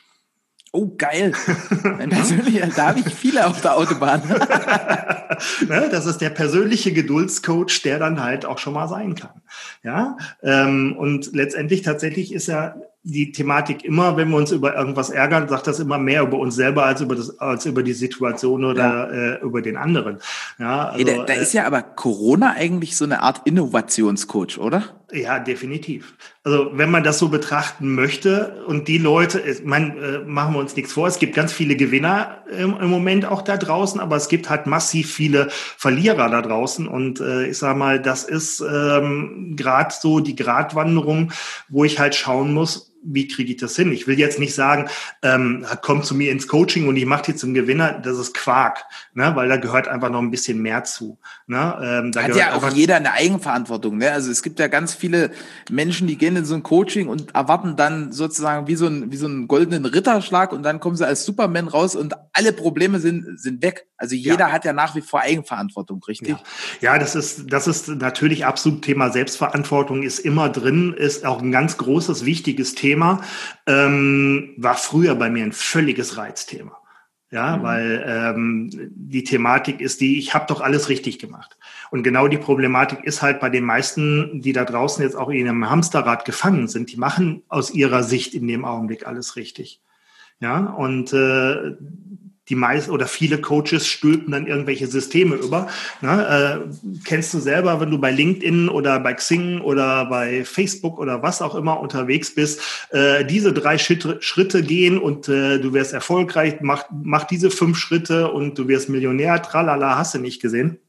Oh, geil. [laughs] Mein persönlicher, da habe ich viele auf der Autobahn. [laughs] ne, das ist der persönliche Geduldscoach, der dann halt auch schon mal sein kann. Ja, ähm, und letztendlich tatsächlich ist ja die Thematik immer, wenn wir uns über irgendwas ärgern, sagt das immer mehr über uns selber als über das, als über die Situation oder ja. äh, über den anderen. Ja, also, da, da äh, ist ja aber Corona eigentlich so eine Art Innovationscoach, oder? Ja, definitiv. Also wenn man das so betrachten möchte und die Leute, ich meine, äh, machen wir uns nichts vor, es gibt ganz viele Gewinner im, im Moment auch da draußen, aber es gibt halt massiv viele Verlierer da draußen und äh, ich sage mal, das ist ähm, gerade so die Gratwanderung, wo ich halt schauen muss, wie kriege ich das hin? Ich will jetzt nicht sagen, ähm, komm zu mir ins Coaching und ich mache dich zum Gewinner. Das ist Quark, ne? weil da gehört einfach noch ein bisschen mehr zu. Ne? Ähm, da Hat ja auch jeder eine Eigenverantwortung. Ne? Also es gibt ja ganz viele Menschen, die gehen in so ein Coaching und erwarten dann sozusagen wie so, ein, wie so einen goldenen Ritterschlag und dann kommen sie als Superman raus und alle Probleme sind, sind weg. Also jeder ja. hat ja nach wie vor Eigenverantwortung, richtig? Ja. ja, das ist, das ist natürlich absolut Thema Selbstverantwortung ist immer drin, ist auch ein ganz großes, wichtiges Thema. Ähm, war früher bei mir ein völliges Reizthema. Ja, mhm. weil ähm, die Thematik ist die, ich habe doch alles richtig gemacht. Und genau die Problematik ist halt bei den meisten, die da draußen jetzt auch in einem Hamsterrad gefangen sind, die machen aus ihrer Sicht in dem Augenblick alles richtig. Ja, und äh, die meisten oder viele Coaches stülpen dann irgendwelche Systeme über. Ne? Äh, kennst du selber, wenn du bei LinkedIn oder bei Xing oder bei Facebook oder was auch immer unterwegs bist, äh, diese drei Schritte, Schritte gehen und äh, du wirst erfolgreich, mach, mach diese fünf Schritte und du wirst Millionär, tralala, hast du nicht gesehen.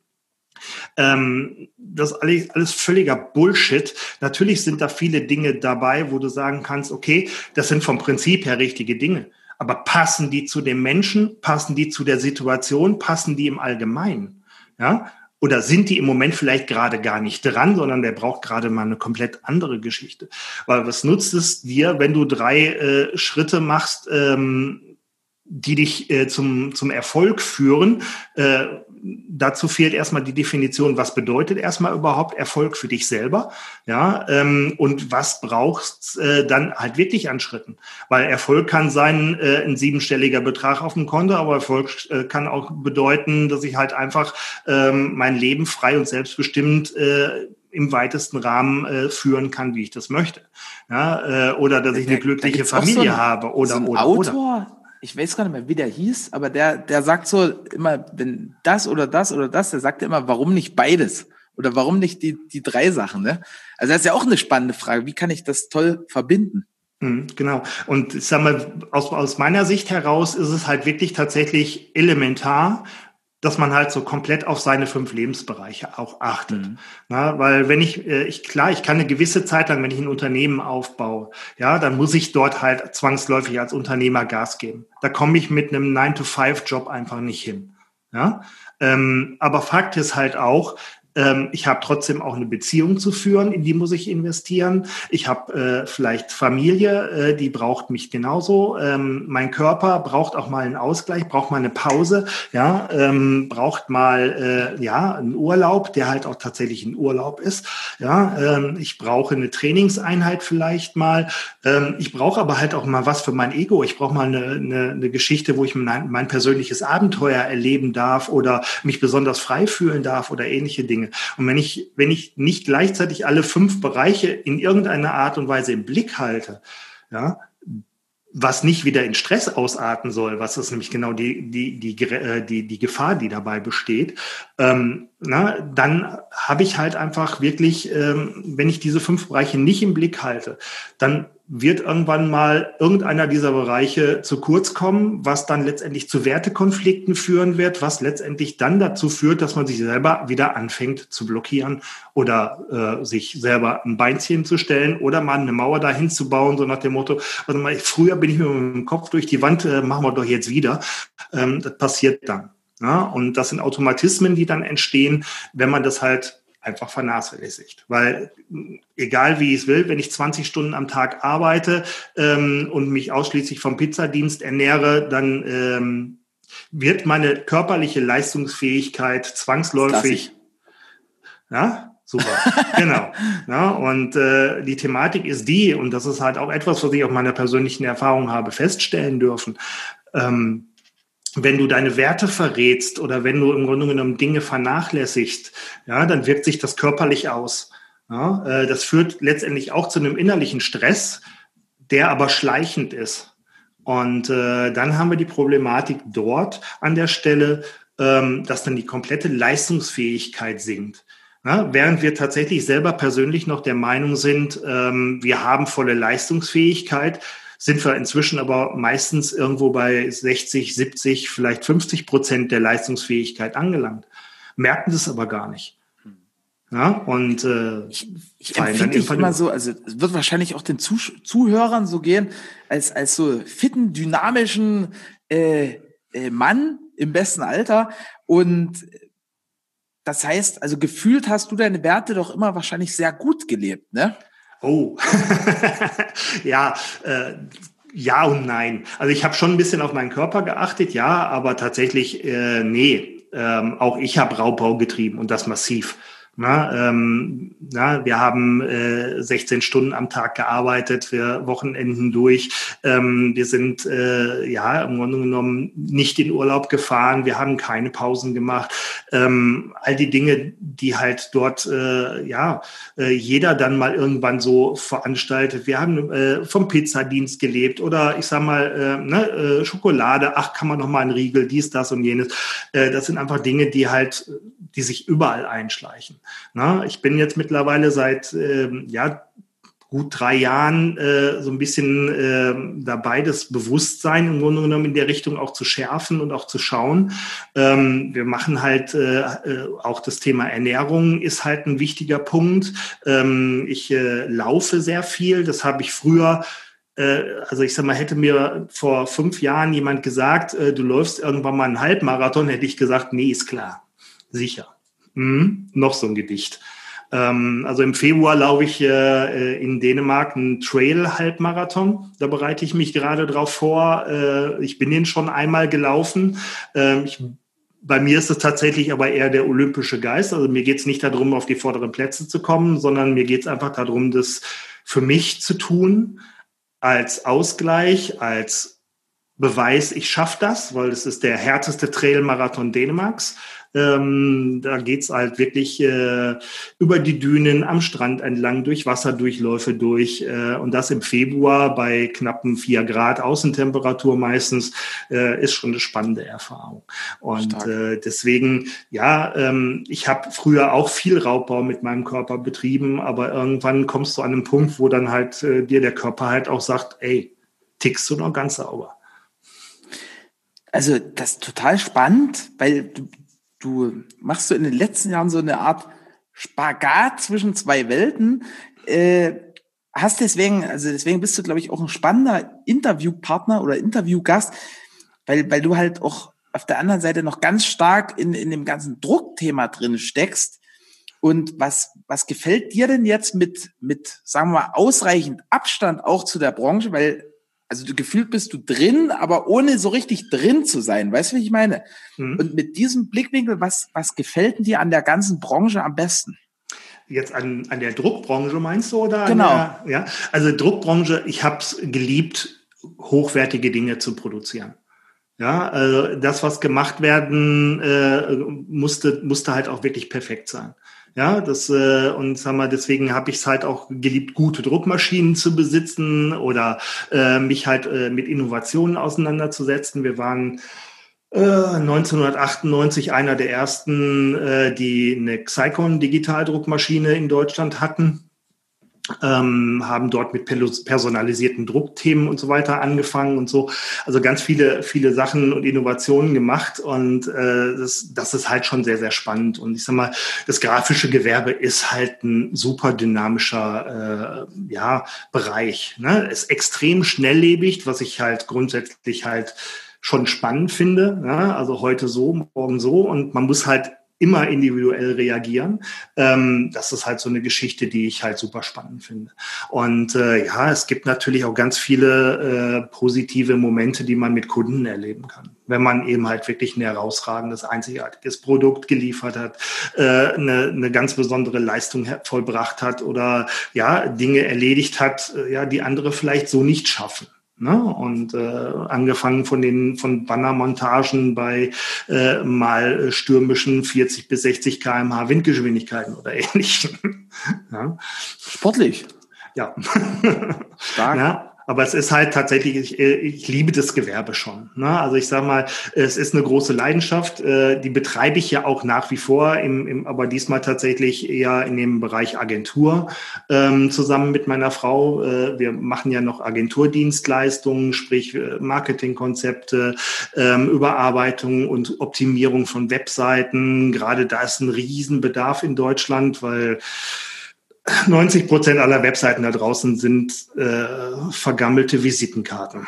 Ähm, das ist alles, alles völliger Bullshit. Natürlich sind da viele Dinge dabei, wo du sagen kannst, okay, das sind vom Prinzip her richtige Dinge. Aber passen die zu dem Menschen? Passen die zu der Situation? Passen die im Allgemeinen? Ja? Oder sind die im Moment vielleicht gerade gar nicht dran, sondern der braucht gerade mal eine komplett andere Geschichte? Weil was nutzt es dir, wenn du drei äh, Schritte machst, ähm, die dich äh, zum, zum Erfolg führen? Äh, dazu fehlt erstmal die Definition, was bedeutet erstmal überhaupt Erfolg für dich selber, ja, ähm, und was brauchst äh, dann halt wirklich an Schritten, weil Erfolg kann sein äh, ein siebenstelliger Betrag auf dem Konto, aber Erfolg äh, kann auch bedeuten, dass ich halt einfach ähm, mein Leben frei und selbstbestimmt äh, im weitesten Rahmen äh, führen kann, wie ich das möchte, ja, äh, oder dass ich eine glückliche Familie so ein, habe oder so oder Autor, oder ich weiß gar nicht mehr, wie der hieß, aber der, der sagt so immer, wenn das oder das oder das, der sagt immer, warum nicht beides? Oder warum nicht die, die drei Sachen, ne? Also das ist ja auch eine spannende Frage. Wie kann ich das toll verbinden? Mhm, genau. Und ich sag mal, aus, aus meiner Sicht heraus ist es halt wirklich tatsächlich elementar, dass man halt so komplett auf seine fünf Lebensbereiche auch achtet. Mhm. Na, weil wenn ich, äh, ich, klar, ich kann eine gewisse Zeit lang, wenn ich ein Unternehmen aufbaue, ja, dann muss ich dort halt zwangsläufig als Unternehmer Gas geben. Da komme ich mit einem 9-to-5-Job einfach nicht hin. Ja, ähm, aber Fakt ist halt auch, ich habe trotzdem auch eine Beziehung zu führen, in die muss ich investieren. Ich habe äh, vielleicht Familie, äh, die braucht mich genauso. Ähm, mein Körper braucht auch mal einen Ausgleich, braucht mal eine Pause, ja, ähm, braucht mal äh, ja einen Urlaub, der halt auch tatsächlich ein Urlaub ist. Ja, ähm, ich brauche eine Trainingseinheit vielleicht mal. Ähm, ich brauche aber halt auch mal was für mein Ego. Ich brauche mal eine, eine, eine Geschichte, wo ich mein, mein persönliches Abenteuer erleben darf oder mich besonders frei fühlen darf oder ähnliche Dinge. Dinge. Und wenn ich, wenn ich nicht gleichzeitig alle fünf Bereiche in irgendeiner Art und Weise im Blick halte, ja, was nicht wieder in Stress ausarten soll, was ist nämlich genau die, die, die, äh, die, die Gefahr, die dabei besteht, ähm, na, dann habe ich halt einfach wirklich, ähm, wenn ich diese fünf Bereiche nicht im Blick halte, dann wird irgendwann mal irgendeiner dieser Bereiche zu kurz kommen, was dann letztendlich zu Wertekonflikten führen wird, was letztendlich dann dazu führt, dass man sich selber wieder anfängt zu blockieren oder äh, sich selber ein Beinchen zu stellen oder mal eine Mauer dahin zu bauen, so nach dem Motto, also mal, früher bin ich mit dem Kopf durch die Wand, äh, machen wir doch jetzt wieder. Ähm, das passiert dann. Ja? Und das sind Automatismen, die dann entstehen, wenn man das halt einfach vernachlässigt. Weil egal wie ich es will, wenn ich 20 Stunden am Tag arbeite ähm, und mich ausschließlich vom Pizzadienst ernähre, dann ähm, wird meine körperliche Leistungsfähigkeit zwangsläufig. Ja, super, [laughs] genau. Ja, und äh, die Thematik ist die, und das ist halt auch etwas, was ich auf meiner persönlichen Erfahrung habe feststellen dürfen. Ähm, wenn du deine Werte verrätst oder wenn du im Grunde genommen Dinge vernachlässigst, ja, dann wirkt sich das körperlich aus. Ja, äh, das führt letztendlich auch zu einem innerlichen Stress, der aber schleichend ist. Und äh, dann haben wir die Problematik dort an der Stelle, ähm, dass dann die komplette Leistungsfähigkeit sinkt. Ja, während wir tatsächlich selber persönlich noch der Meinung sind, ähm, wir haben volle Leistungsfähigkeit, sind wir inzwischen aber meistens irgendwo bei 60, 70, vielleicht 50 Prozent der Leistungsfähigkeit angelangt. Merken das aber gar nicht. Ja, und äh, ich, ich empfinde ich immer so, also es wird wahrscheinlich auch den Zuh Zuhörern so gehen, als, als so fitten, dynamischen äh, äh, Mann im besten Alter. Und das heißt, also gefühlt hast du deine Werte doch immer wahrscheinlich sehr gut gelebt, ne? Oh, [laughs] ja, äh, ja und nein. Also ich habe schon ein bisschen auf meinen Körper geachtet, ja, aber tatsächlich, äh, nee, ähm, auch ich habe Raubbau getrieben und das massiv. Na, ähm, na, wir haben äh, 16 Stunden am Tag gearbeitet, wir Wochenenden durch. Ähm, wir sind äh, ja im Grunde genommen nicht in Urlaub gefahren, wir haben keine Pausen gemacht. Ähm, all die Dinge, die halt dort äh, ja äh, jeder dann mal irgendwann so veranstaltet. Wir haben äh, vom Pizzadienst gelebt oder ich sag mal äh, ne, äh, Schokolade. Ach, kann man noch mal einen Riegel, dies, das und jenes. Äh, das sind einfach Dinge, die halt, die sich überall einschleichen. Na, ich bin jetzt mittlerweile seit ähm, ja, gut drei Jahren äh, so ein bisschen äh, dabei, das Bewusstsein im Grunde genommen in der Richtung auch zu schärfen und auch zu schauen. Ähm, wir machen halt äh, äh auch das Thema Ernährung ist halt ein wichtiger Punkt. Ähm, ich äh, laufe sehr viel. Das habe ich früher äh, also ich sag mal, hätte mir vor fünf Jahren jemand gesagt, du läufst irgendwann mal einen Halbmarathon, hätte ich gesagt, nee, ist klar, sicher. Mhm, noch so ein Gedicht. Ähm, also im Februar laufe ich äh, in Dänemark einen Trail-Halbmarathon. Da bereite ich mich gerade drauf vor. Äh, ich bin den schon einmal gelaufen. Ähm, ich bei mir ist es tatsächlich aber eher der olympische Geist. Also mir geht es nicht darum, auf die vorderen Plätze zu kommen, sondern mir geht es einfach darum, das für mich zu tun, als Ausgleich, als Beweis, ich schaffe das, weil es ist der härteste Trailmarathon Dänemarks. Ähm, da geht's halt wirklich äh, über die Dünen am Strand entlang, durch Wasserdurchläufe durch äh, und das im Februar bei knappen vier Grad Außentemperatur meistens äh, ist schon eine spannende Erfahrung. Und äh, deswegen, ja, ähm, ich habe früher auch viel Raubbau mit meinem Körper betrieben, aber irgendwann kommst du an einen Punkt, wo dann halt äh, dir der Körper halt auch sagt, ey, tickst du noch ganz sauber. Also das ist total spannend, weil du, du machst so in den letzten Jahren so eine Art Spagat zwischen zwei Welten. Äh, hast deswegen, also deswegen bist du, glaube ich, auch ein spannender Interviewpartner oder Interviewgast, weil, weil du halt auch auf der anderen Seite noch ganz stark in, in dem ganzen Druckthema drin steckst. Und was, was gefällt dir denn jetzt mit, mit, sagen wir mal, ausreichend Abstand auch zu der Branche? Weil also du gefühlt bist du drin, aber ohne so richtig drin zu sein. Weißt du, wie ich meine? Mhm. Und mit diesem Blickwinkel, was, was gefällt dir an der ganzen Branche am besten? Jetzt an, an der Druckbranche meinst du? Oder genau. Der, ja, also Druckbranche, ich habe es geliebt, hochwertige Dinge zu produzieren. Ja, also das, was gemacht werden äh, musste, musste halt auch wirklich perfekt sein. Ja, das äh, und sag mal, deswegen habe ich es halt auch geliebt, gute Druckmaschinen zu besitzen oder äh, mich halt äh, mit Innovationen auseinanderzusetzen. Wir waren äh, 1998 einer der ersten, äh, die eine Xicon Digitaldruckmaschine in Deutschland hatten ähm, haben dort mit personalisierten Druckthemen und so weiter angefangen und so. Also ganz viele, viele Sachen und Innovationen gemacht und äh, das, das ist halt schon sehr, sehr spannend. Und ich sag mal, das grafische Gewerbe ist halt ein super dynamischer äh, ja, Bereich. Ne? Ist extrem schnelllebig, was ich halt grundsätzlich halt schon spannend finde. Ne? Also heute so, morgen so und man muss halt immer individuell reagieren. Ähm, das ist halt so eine Geschichte, die ich halt super spannend finde. Und äh, ja, es gibt natürlich auch ganz viele äh, positive Momente, die man mit Kunden erleben kann. Wenn man eben halt wirklich ein herausragendes, einzigartiges Produkt geliefert hat, äh, eine, eine ganz besondere Leistung vollbracht hat oder ja, Dinge erledigt hat, äh, ja, die andere vielleicht so nicht schaffen. Ne? Und äh, angefangen von den von Bannermontagen bei äh, mal stürmischen 40 bis 60 km/h Windgeschwindigkeiten oder [laughs] ähnlichem. ja. Sportlich. Ja. Stark. Ja? Aber es ist halt tatsächlich, ich, ich liebe das Gewerbe schon. Ne? Also ich sage mal, es ist eine große Leidenschaft. Äh, die betreibe ich ja auch nach wie vor, im, im, aber diesmal tatsächlich eher in dem Bereich Agentur ähm, zusammen mit meiner Frau. Äh, wir machen ja noch Agenturdienstleistungen, sprich äh, Marketingkonzepte, ähm, Überarbeitung und Optimierung von Webseiten. Gerade da ist ein Riesenbedarf in Deutschland, weil 90 Prozent aller Webseiten da draußen sind äh, vergammelte Visitenkarten.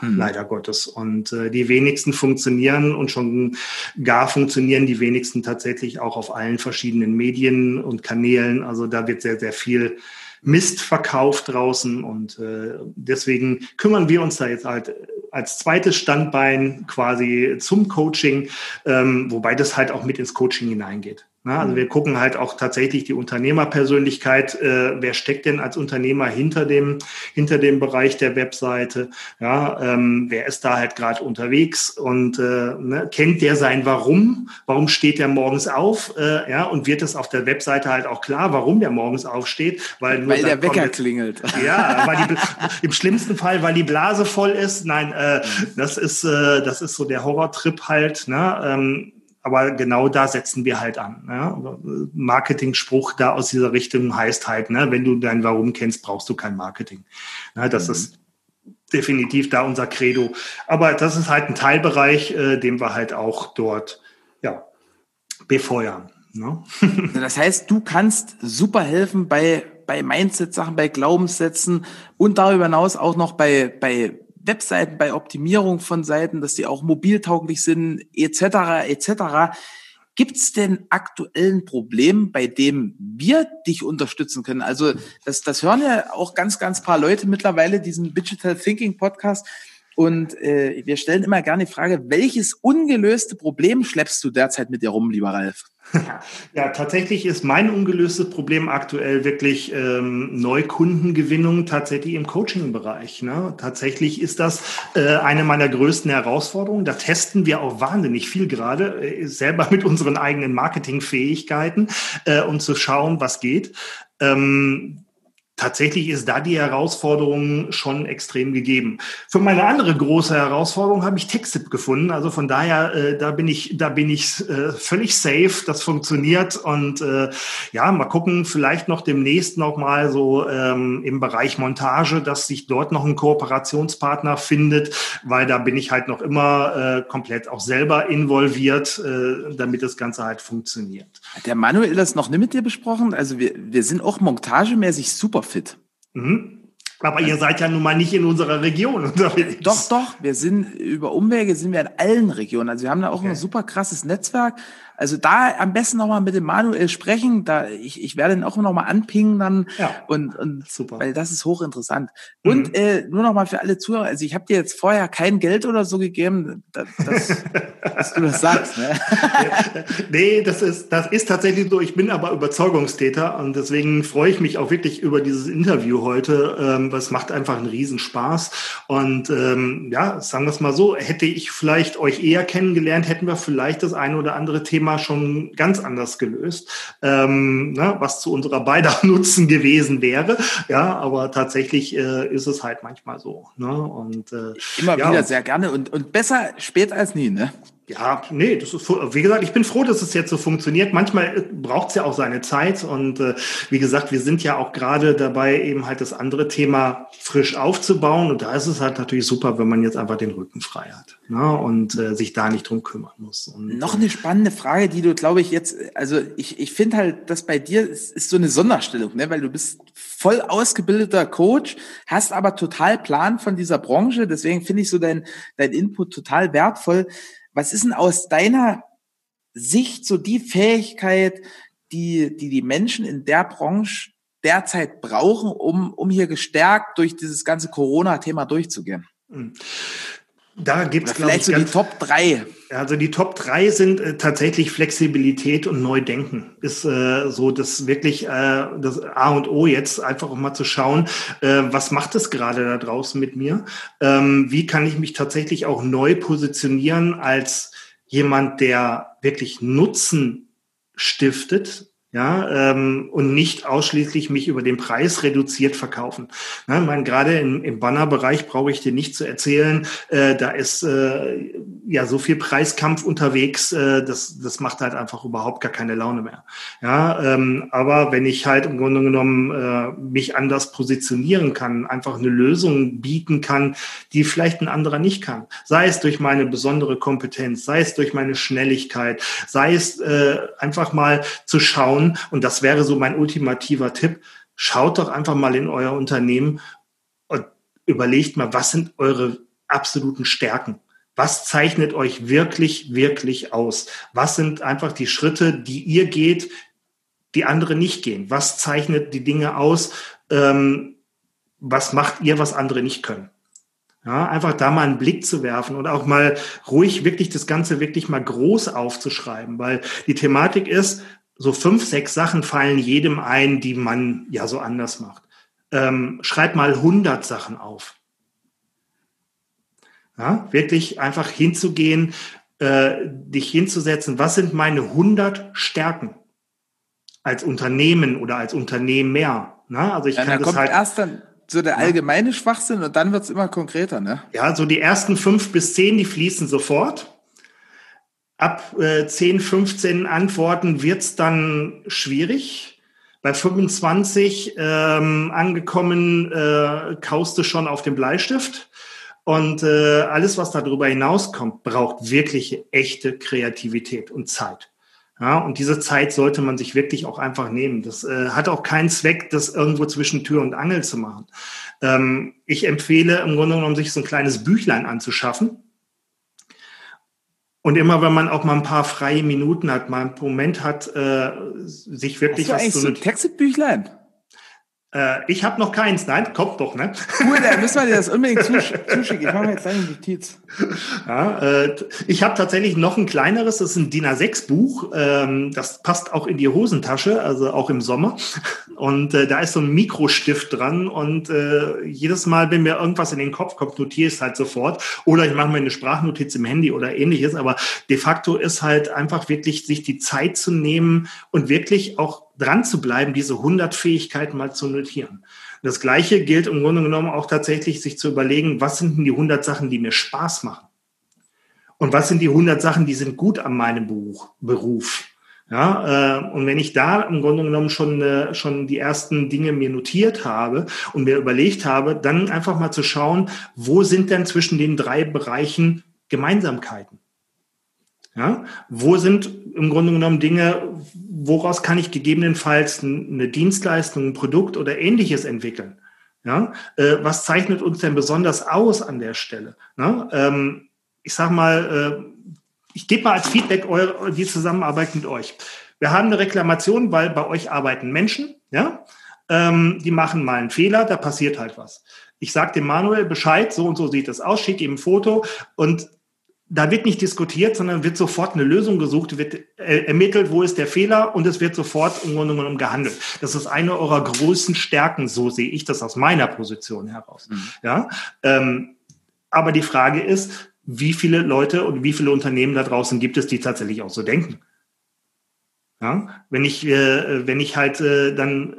Hm. Leider Gottes. Und äh, die wenigsten funktionieren und schon gar funktionieren die wenigsten tatsächlich auch auf allen verschiedenen Medien und Kanälen. Also da wird sehr, sehr viel Mist verkauft draußen und äh, deswegen kümmern wir uns da jetzt halt als zweites Standbein quasi zum Coaching, ähm, wobei das halt auch mit ins Coaching hineingeht. Na, also mhm. wir gucken halt auch tatsächlich die Unternehmerpersönlichkeit, äh, wer steckt denn als Unternehmer hinter dem, hinter dem Bereich der Webseite, ja, ähm, wer ist da halt gerade unterwegs? Und äh, ne, kennt der sein Warum, warum steht der morgens auf, äh, ja, und wird es auf der Webseite halt auch klar, warum der morgens aufsteht, weil, weil der Wecker klingelt. [laughs] Ja, weil die, im schlimmsten Fall, weil die Blase voll ist, nein, äh, mhm. das ist, äh, das ist so der Horrortrip halt, ne, ähm, aber genau da setzen wir halt an. Ne? Marketing-Spruch da aus dieser Richtung heißt halt, ne, wenn du dein Warum kennst, brauchst du kein Marketing. Ne, das mhm. ist definitiv da unser Credo. Aber das ist halt ein Teilbereich, äh, den wir halt auch dort ja, befeuern. Ne? [laughs] das heißt, du kannst super helfen bei, bei Mindset-Sachen, bei Glaubenssätzen und darüber hinaus auch noch bei, bei Webseiten, bei Optimierung von Seiten, dass die auch mobiltauglich sind, etc., etc. Gibt es denn aktuellen Problem, bei dem wir dich unterstützen können? Also das, das hören ja auch ganz, ganz paar Leute mittlerweile, diesen Digital Thinking Podcast. Und äh, wir stellen immer gerne die Frage, welches ungelöste Problem schleppst du derzeit mit dir rum, lieber Ralf? Ja, tatsächlich ist mein ungelöstes Problem aktuell wirklich ähm, Neukundengewinnung tatsächlich im Coaching-Bereich. Ne? Tatsächlich ist das äh, eine meiner größten Herausforderungen. Da testen wir auch wahnsinnig viel gerade, äh, selber mit unseren eigenen Marketingfähigkeiten, äh, um zu schauen, was geht. Ähm, tatsächlich ist da die Herausforderung schon extrem gegeben. Für meine andere große Herausforderung habe ich Textip gefunden. Also von daher, äh, da bin ich, da bin ich äh, völlig safe. Das funktioniert und äh, ja, mal gucken, vielleicht noch demnächst noch mal so ähm, im Bereich Montage, dass sich dort noch ein Kooperationspartner findet, weil da bin ich halt noch immer äh, komplett auch selber involviert, äh, damit das Ganze halt funktioniert. Hat der Manuel das noch nicht mit dir besprochen? Also wir, wir sind auch montagemäßig super fit. Mhm. Aber ihr seid ja nun mal nicht in unserer Region unterwegs. Doch, doch. Wir sind über Umwege sind wir in allen Regionen. Also wir haben da auch okay. ein super krasses Netzwerk. Also da am besten nochmal mit dem Manuel sprechen. Da ich, ich werde ihn auch nochmal anpingen dann. Ja. Und, und super. Weil das ist hochinteressant. Mhm. Und äh, nur nochmal für alle Zuhörer, also ich habe dir jetzt vorher kein Geld oder so gegeben, dass, [laughs] dass du das sagst. Ne? [laughs] nee, das ist, das ist tatsächlich so. Ich bin aber Überzeugungstäter und deswegen freue ich mich auch wirklich über dieses Interview heute. Ähm, was macht einfach einen Riesenspaß. Und ähm, ja, sagen wir es mal so, hätte ich vielleicht euch eher kennengelernt, hätten wir vielleicht das eine oder andere Thema Thema schon ganz anders gelöst, ähm, ne, was zu unserer beider [laughs] Nutzen gewesen wäre. Ja, aber tatsächlich äh, ist es halt manchmal so. Ne? Und, äh, Immer ja, wieder sehr gerne und, und besser spät als nie, ne? Ja, nee, das ist, wie gesagt, ich bin froh, dass es jetzt so funktioniert. Manchmal äh, braucht es ja auch seine Zeit und äh, wie gesagt, wir sind ja auch gerade dabei, eben halt das andere Thema frisch aufzubauen und da ist es halt natürlich super, wenn man jetzt einfach den Rücken frei hat ne? und äh, sich da nicht drum kümmern muss. Und, Noch eine spannende Frage, die du, glaube ich, jetzt, also ich, ich finde halt, dass bei dir ist, ist so eine Sonderstellung, ne? weil du bist voll ausgebildeter Coach, hast aber total Plan von dieser Branche, deswegen finde ich so dein, dein Input total wertvoll. Was ist denn aus deiner Sicht so die Fähigkeit, die die, die Menschen in der Branche derzeit brauchen, um, um hier gestärkt durch dieses ganze Corona-Thema durchzugehen? Hm. Da gibt es vielleicht ich, so die Top drei. Also die Top drei sind äh, tatsächlich Flexibilität und Neudenken. Ist äh, so das wirklich äh, das A und O jetzt einfach auch mal zu schauen, äh, was macht es gerade da draußen mit mir? Ähm, wie kann ich mich tatsächlich auch neu positionieren als jemand, der wirklich Nutzen stiftet ja, ähm, und nicht ausschließlich mich über den Preis reduziert verkaufen. Na, ich meine, gerade im, im Bannerbereich brauche ich dir nicht zu erzählen, äh, da ist äh, ja so viel Preiskampf unterwegs, äh, das, das macht halt einfach überhaupt gar keine Laune mehr. Ja, ähm, aber wenn ich halt im Grunde genommen äh, mich anders positionieren kann, einfach eine Lösung bieten kann, die vielleicht ein anderer nicht kann, sei es durch meine besondere Kompetenz, sei es durch meine Schnelligkeit, sei es äh, einfach mal zu schauen, und das wäre so mein ultimativer Tipp, schaut doch einfach mal in euer Unternehmen und überlegt mal, was sind eure absoluten Stärken? Was zeichnet euch wirklich, wirklich aus? Was sind einfach die Schritte, die ihr geht, die andere nicht gehen? Was zeichnet die Dinge aus? Ähm, was macht ihr, was andere nicht können? Ja, einfach da mal einen Blick zu werfen und auch mal ruhig wirklich das Ganze wirklich mal groß aufzuschreiben, weil die Thematik ist, so fünf, sechs Sachen fallen jedem ein, die man ja so anders macht. Ähm, schreib mal 100 Sachen auf. Ja, wirklich einfach hinzugehen, äh, dich hinzusetzen. Was sind meine 100 Stärken als Unternehmen oder als Unternehmer? Na, also ich ja, kann da das kommt halt erst dann so der allgemeine Schwachsinn und dann wird's immer konkreter, ne? Ja, so die ersten fünf bis zehn, die fließen sofort. Ab äh, 10, 15 Antworten wird's dann schwierig. Bei 25 ähm, angekommen äh, kaust du schon auf den Bleistift. Und äh, alles, was darüber hinauskommt, braucht wirklich echte Kreativität und Zeit. Ja, und diese Zeit sollte man sich wirklich auch einfach nehmen. Das äh, hat auch keinen Zweck, das irgendwo zwischen Tür und Angel zu machen. Ähm, ich empfehle im Grunde genommen, sich so ein kleines Büchlein anzuschaffen und immer, wenn man auch mal ein paar freie Minuten hat, mal einen Moment hat, äh, sich wirklich Hast du was eigentlich so ein Textbüchlein? Äh, ich habe noch keins. Nein, kommt doch, ne? Cool, dann müssen wir dir das unbedingt [laughs] zusch zuschicken. Ich mache mir jetzt eine Notiz. Ja, äh, ich habe tatsächlich noch ein kleineres, das ist ein DIN A6-Buch. Ähm, das passt auch in die Hosentasche, also auch im Sommer. Und äh, da ist so ein Mikrostift dran. Und äh, jedes Mal, wenn mir irgendwas in den Kopf kommt, notiere ich es halt sofort. Oder ich mache mir eine Sprachnotiz im Handy oder ähnliches. Aber de facto ist halt einfach wirklich, sich die Zeit zu nehmen und wirklich auch dran zu bleiben, diese 100 Fähigkeiten mal zu notieren. Das Gleiche gilt im Grunde genommen auch tatsächlich, sich zu überlegen, was sind denn die 100 Sachen, die mir Spaß machen? Und was sind die 100 Sachen, die sind gut an meinem Beruf? Ja, äh, und wenn ich da im Grunde genommen schon, äh, schon die ersten Dinge mir notiert habe und mir überlegt habe, dann einfach mal zu schauen, wo sind denn zwischen den drei Bereichen Gemeinsamkeiten? Ja, wo sind im Grunde genommen Dinge, woraus kann ich gegebenenfalls eine Dienstleistung, ein Produkt oder ähnliches entwickeln? Ja, äh, was zeichnet uns denn besonders aus an der Stelle? Ja, ähm, ich sag mal, äh, ich gebe mal als Feedback die Zusammenarbeit mit euch. Wir haben eine Reklamation, weil bei euch arbeiten Menschen, ja, ähm, die machen mal einen Fehler, da passiert halt was. Ich sage dem Manuel Bescheid, so und so sieht das aus, schicke ihm ein Foto und da wird nicht diskutiert, sondern wird sofort eine Lösung gesucht, wird äh, ermittelt, wo ist der Fehler und es wird sofort im Grunde genommen gehandelt. Das ist eine eurer größten Stärken, so sehe ich das aus meiner Position heraus. Mhm. Ja, ähm, aber die Frage ist, wie viele Leute und wie viele Unternehmen da draußen gibt es, die tatsächlich auch so denken? Ja, wenn ich, äh, wenn ich halt äh, dann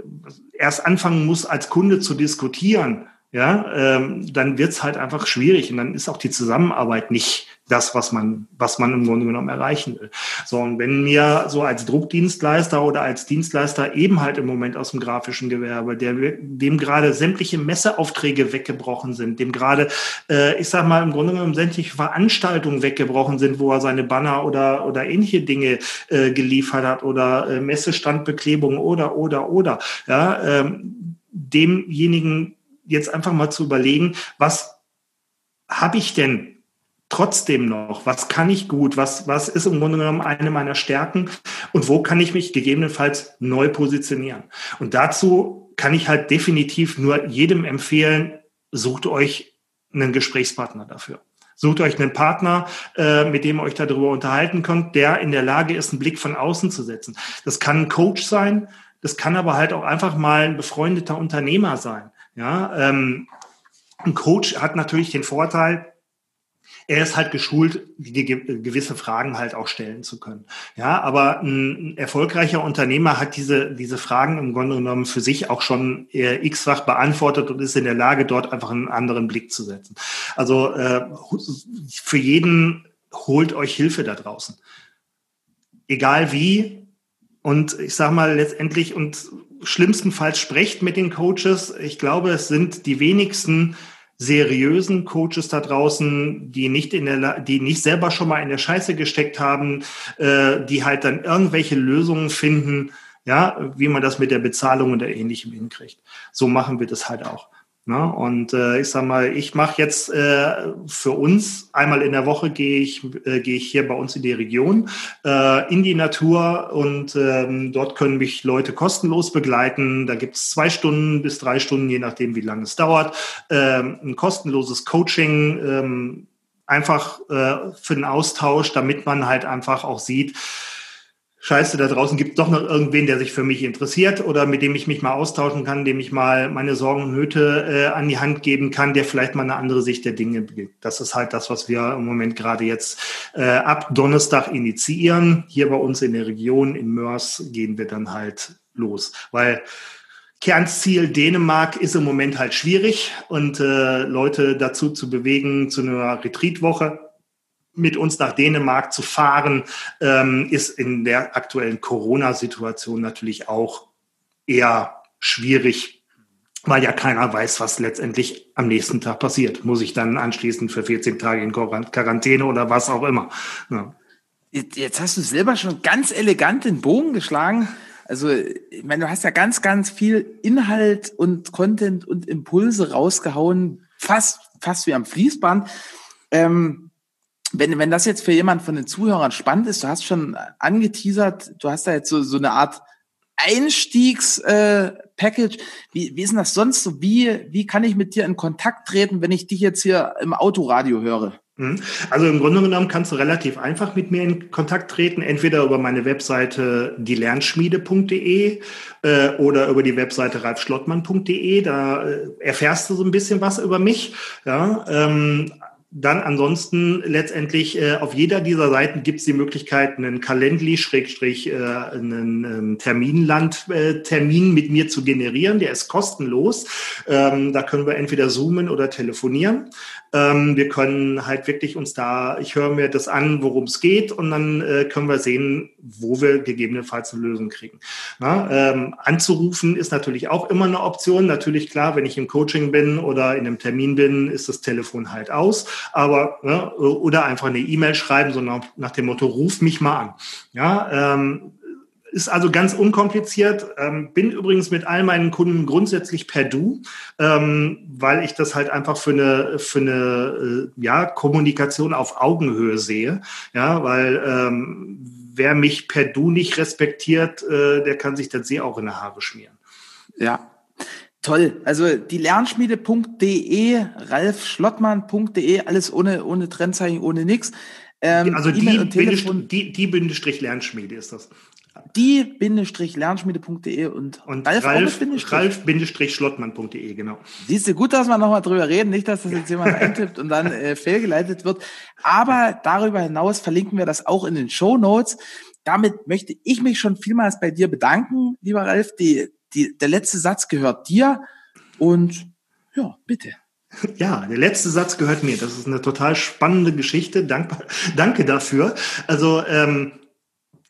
erst anfangen muss, als Kunde zu diskutieren, ja, ähm, dann wird's halt einfach schwierig und dann ist auch die Zusammenarbeit nicht das, was man, was man im Grunde genommen erreichen will. So, und wenn mir so als Druckdienstleister oder als Dienstleister eben halt im Moment aus dem grafischen Gewerbe, der, dem gerade sämtliche Messeaufträge weggebrochen sind, dem gerade, äh, ich sag mal, im Grunde genommen sämtliche Veranstaltungen weggebrochen sind, wo er seine Banner oder, oder ähnliche Dinge äh, geliefert hat oder äh, Messestandbeklebung oder, oder, oder, ja, ähm, demjenigen jetzt einfach mal zu überlegen, was habe ich denn trotzdem noch? Was kann ich gut? Was, was ist im Grunde genommen eine meiner Stärken? Und wo kann ich mich gegebenenfalls neu positionieren? Und dazu kann ich halt definitiv nur jedem empfehlen, sucht euch einen Gesprächspartner dafür. Sucht euch einen Partner, äh, mit dem ihr euch darüber unterhalten könnt, der in der Lage ist, einen Blick von außen zu setzen. Das kann ein Coach sein, das kann aber halt auch einfach mal ein befreundeter Unternehmer sein. Ja, ähm, ein Coach hat natürlich den Vorteil, er ist halt geschult, gewisse Fragen halt auch stellen zu können. Ja, aber ein erfolgreicher Unternehmer hat diese, diese Fragen im Grunde genommen für sich auch schon x-fach beantwortet und ist in der Lage, dort einfach einen anderen Blick zu setzen. Also äh, für jeden holt euch Hilfe da draußen. Egal wie. Und ich sage mal letztendlich und schlimmstenfalls sprecht mit den Coaches. Ich glaube, es sind die wenigsten seriösen Coaches da draußen, die nicht in der, die nicht selber schon mal in der Scheiße gesteckt haben, äh, die halt dann irgendwelche Lösungen finden, ja, wie man das mit der Bezahlung oder ähnlichem hinkriegt. So machen wir das halt auch. Ne? Und äh, ich sag mal, ich mache jetzt äh, für uns einmal in der Woche gehe ich äh, gehe ich hier bei uns in die Region äh, in die Natur und ähm, dort können mich Leute kostenlos begleiten. Da gibt es zwei Stunden bis drei Stunden, je nachdem wie lange es dauert, ähm, ein kostenloses Coaching. Ähm, einfach äh, für den Austausch, damit man halt einfach auch sieht, Scheiße, da draußen gibt es doch noch irgendwen, der sich für mich interessiert oder mit dem ich mich mal austauschen kann, dem ich mal meine Sorgen und Nöte äh, an die Hand geben kann, der vielleicht mal eine andere Sicht der Dinge gibt. Das ist halt das, was wir im Moment gerade jetzt äh, ab Donnerstag initiieren. Hier bei uns in der Region in Mörs gehen wir dann halt los, weil Kernziel Dänemark ist im Moment halt schwierig und äh, Leute dazu zu bewegen zu einer Retreatwoche mit uns nach Dänemark zu fahren, ähm, ist in der aktuellen Corona-Situation natürlich auch eher schwierig, weil ja keiner weiß, was letztendlich am nächsten Tag passiert. Muss ich dann anschließend für 14 Tage in Quarantäne oder was auch immer. Ja. Jetzt hast du selber schon ganz elegant den Bogen geschlagen. Also, ich meine, du hast ja ganz, ganz viel Inhalt und Content und Impulse rausgehauen, fast, fast wie am Fließband. Ähm, wenn, wenn das jetzt für jemand von den Zuhörern spannend ist, du hast schon angeteasert, du hast da jetzt so, so eine Art Einstiegspaket Package. Wie, wie ist denn das sonst so? Wie, wie kann ich mit dir in Kontakt treten, wenn ich dich jetzt hier im Autoradio höre? Mhm. Also im Grunde genommen kannst du relativ einfach mit mir in Kontakt treten, entweder über meine Webseite dielernschmiede.de äh, oder über die Webseite ralfschlottmann.de. Da äh, erfährst du so ein bisschen was über mich. Ja, ähm, dann ansonsten letztendlich äh, auf jeder dieser Seiten gibt es die Möglichkeit, einen Calendly, Schrägstrich, äh, einen ähm, Terminland, äh, mit mir zu generieren. Der ist kostenlos. Ähm, da können wir entweder zoomen oder telefonieren. Ähm, wir können halt wirklich uns da, ich höre mir das an, worum es geht und dann äh, können wir sehen, wo wir gegebenenfalls eine Lösung kriegen. Na, ähm, anzurufen ist natürlich auch immer eine Option. Natürlich klar, wenn ich im Coaching bin oder in einem Termin bin, ist das Telefon halt aus. Aber ne, oder einfach eine E-Mail schreiben, sondern nach dem Motto, ruf mich mal an. Ja, ähm, ist also ganz unkompliziert. Ähm, bin übrigens mit all meinen Kunden grundsätzlich per Du, ähm, weil ich das halt einfach für eine, für eine äh, ja, Kommunikation auf Augenhöhe sehe. Ja, weil ähm, wer mich per Du nicht respektiert, äh, der kann sich das sehr auch in die Haare schmieren. Ja, Toll. Also die Lernschmiede.de, ralfschlottmann.de, alles ohne, ohne Trennzeichen, ohne nix. Ähm, also die, Telefon, die, die Bindestrich Lernschmiede ist das die-lernschmiede.de und, und Ralf, Ralf-schlottmann.de, genau. Siehst du, gut, dass wir nochmal drüber reden, nicht, dass das jetzt jemand [laughs] eintippt und dann äh, fehlgeleitet wird. Aber darüber hinaus verlinken wir das auch in den Show Notes. Damit möchte ich mich schon vielmals bei dir bedanken, lieber Ralf. Die, die, der letzte Satz gehört dir und ja, bitte. [laughs] Ja, der letzte Satz gehört mir. Das ist eine total spannende Geschichte. Dank, [laughs] danke dafür. Also ähm,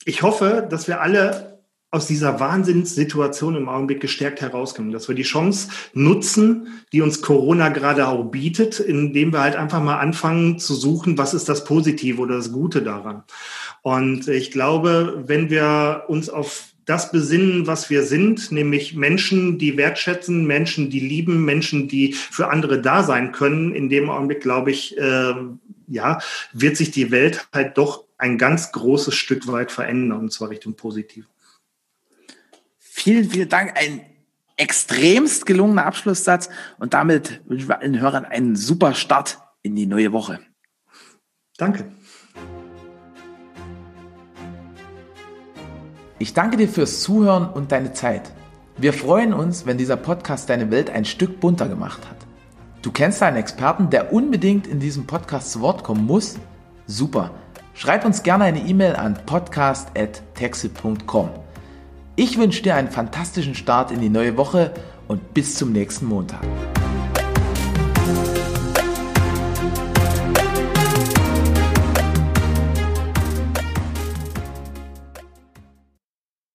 ich hoffe, dass wir alle aus dieser Wahnsinnssituation im Augenblick gestärkt herauskommen, dass wir die Chance nutzen, die uns Corona gerade auch bietet, indem wir halt einfach mal anfangen zu suchen, was ist das Positive oder das Gute daran. Und ich glaube, wenn wir uns auf das besinnen, was wir sind, nämlich Menschen, die wertschätzen, Menschen, die lieben, Menschen, die für andere da sein können, in dem Augenblick, glaube ich, äh, ja, wird sich die Welt halt doch ein ganz großes Stück weit verändern, und zwar Richtung positiv. Vielen, vielen Dank. Ein extremst gelungener Abschlusssatz. Und damit wünschen wir allen Hörern einen super Start in die neue Woche. Danke. Ich danke dir fürs Zuhören und deine Zeit. Wir freuen uns, wenn dieser Podcast deine Welt ein Stück bunter gemacht hat. Du kennst einen Experten, der unbedingt in diesem Podcast zu Wort kommen muss? Super. Schreib uns gerne eine E-Mail an podcast.texit.com. Ich wünsche dir einen fantastischen Start in die neue Woche und bis zum nächsten Montag.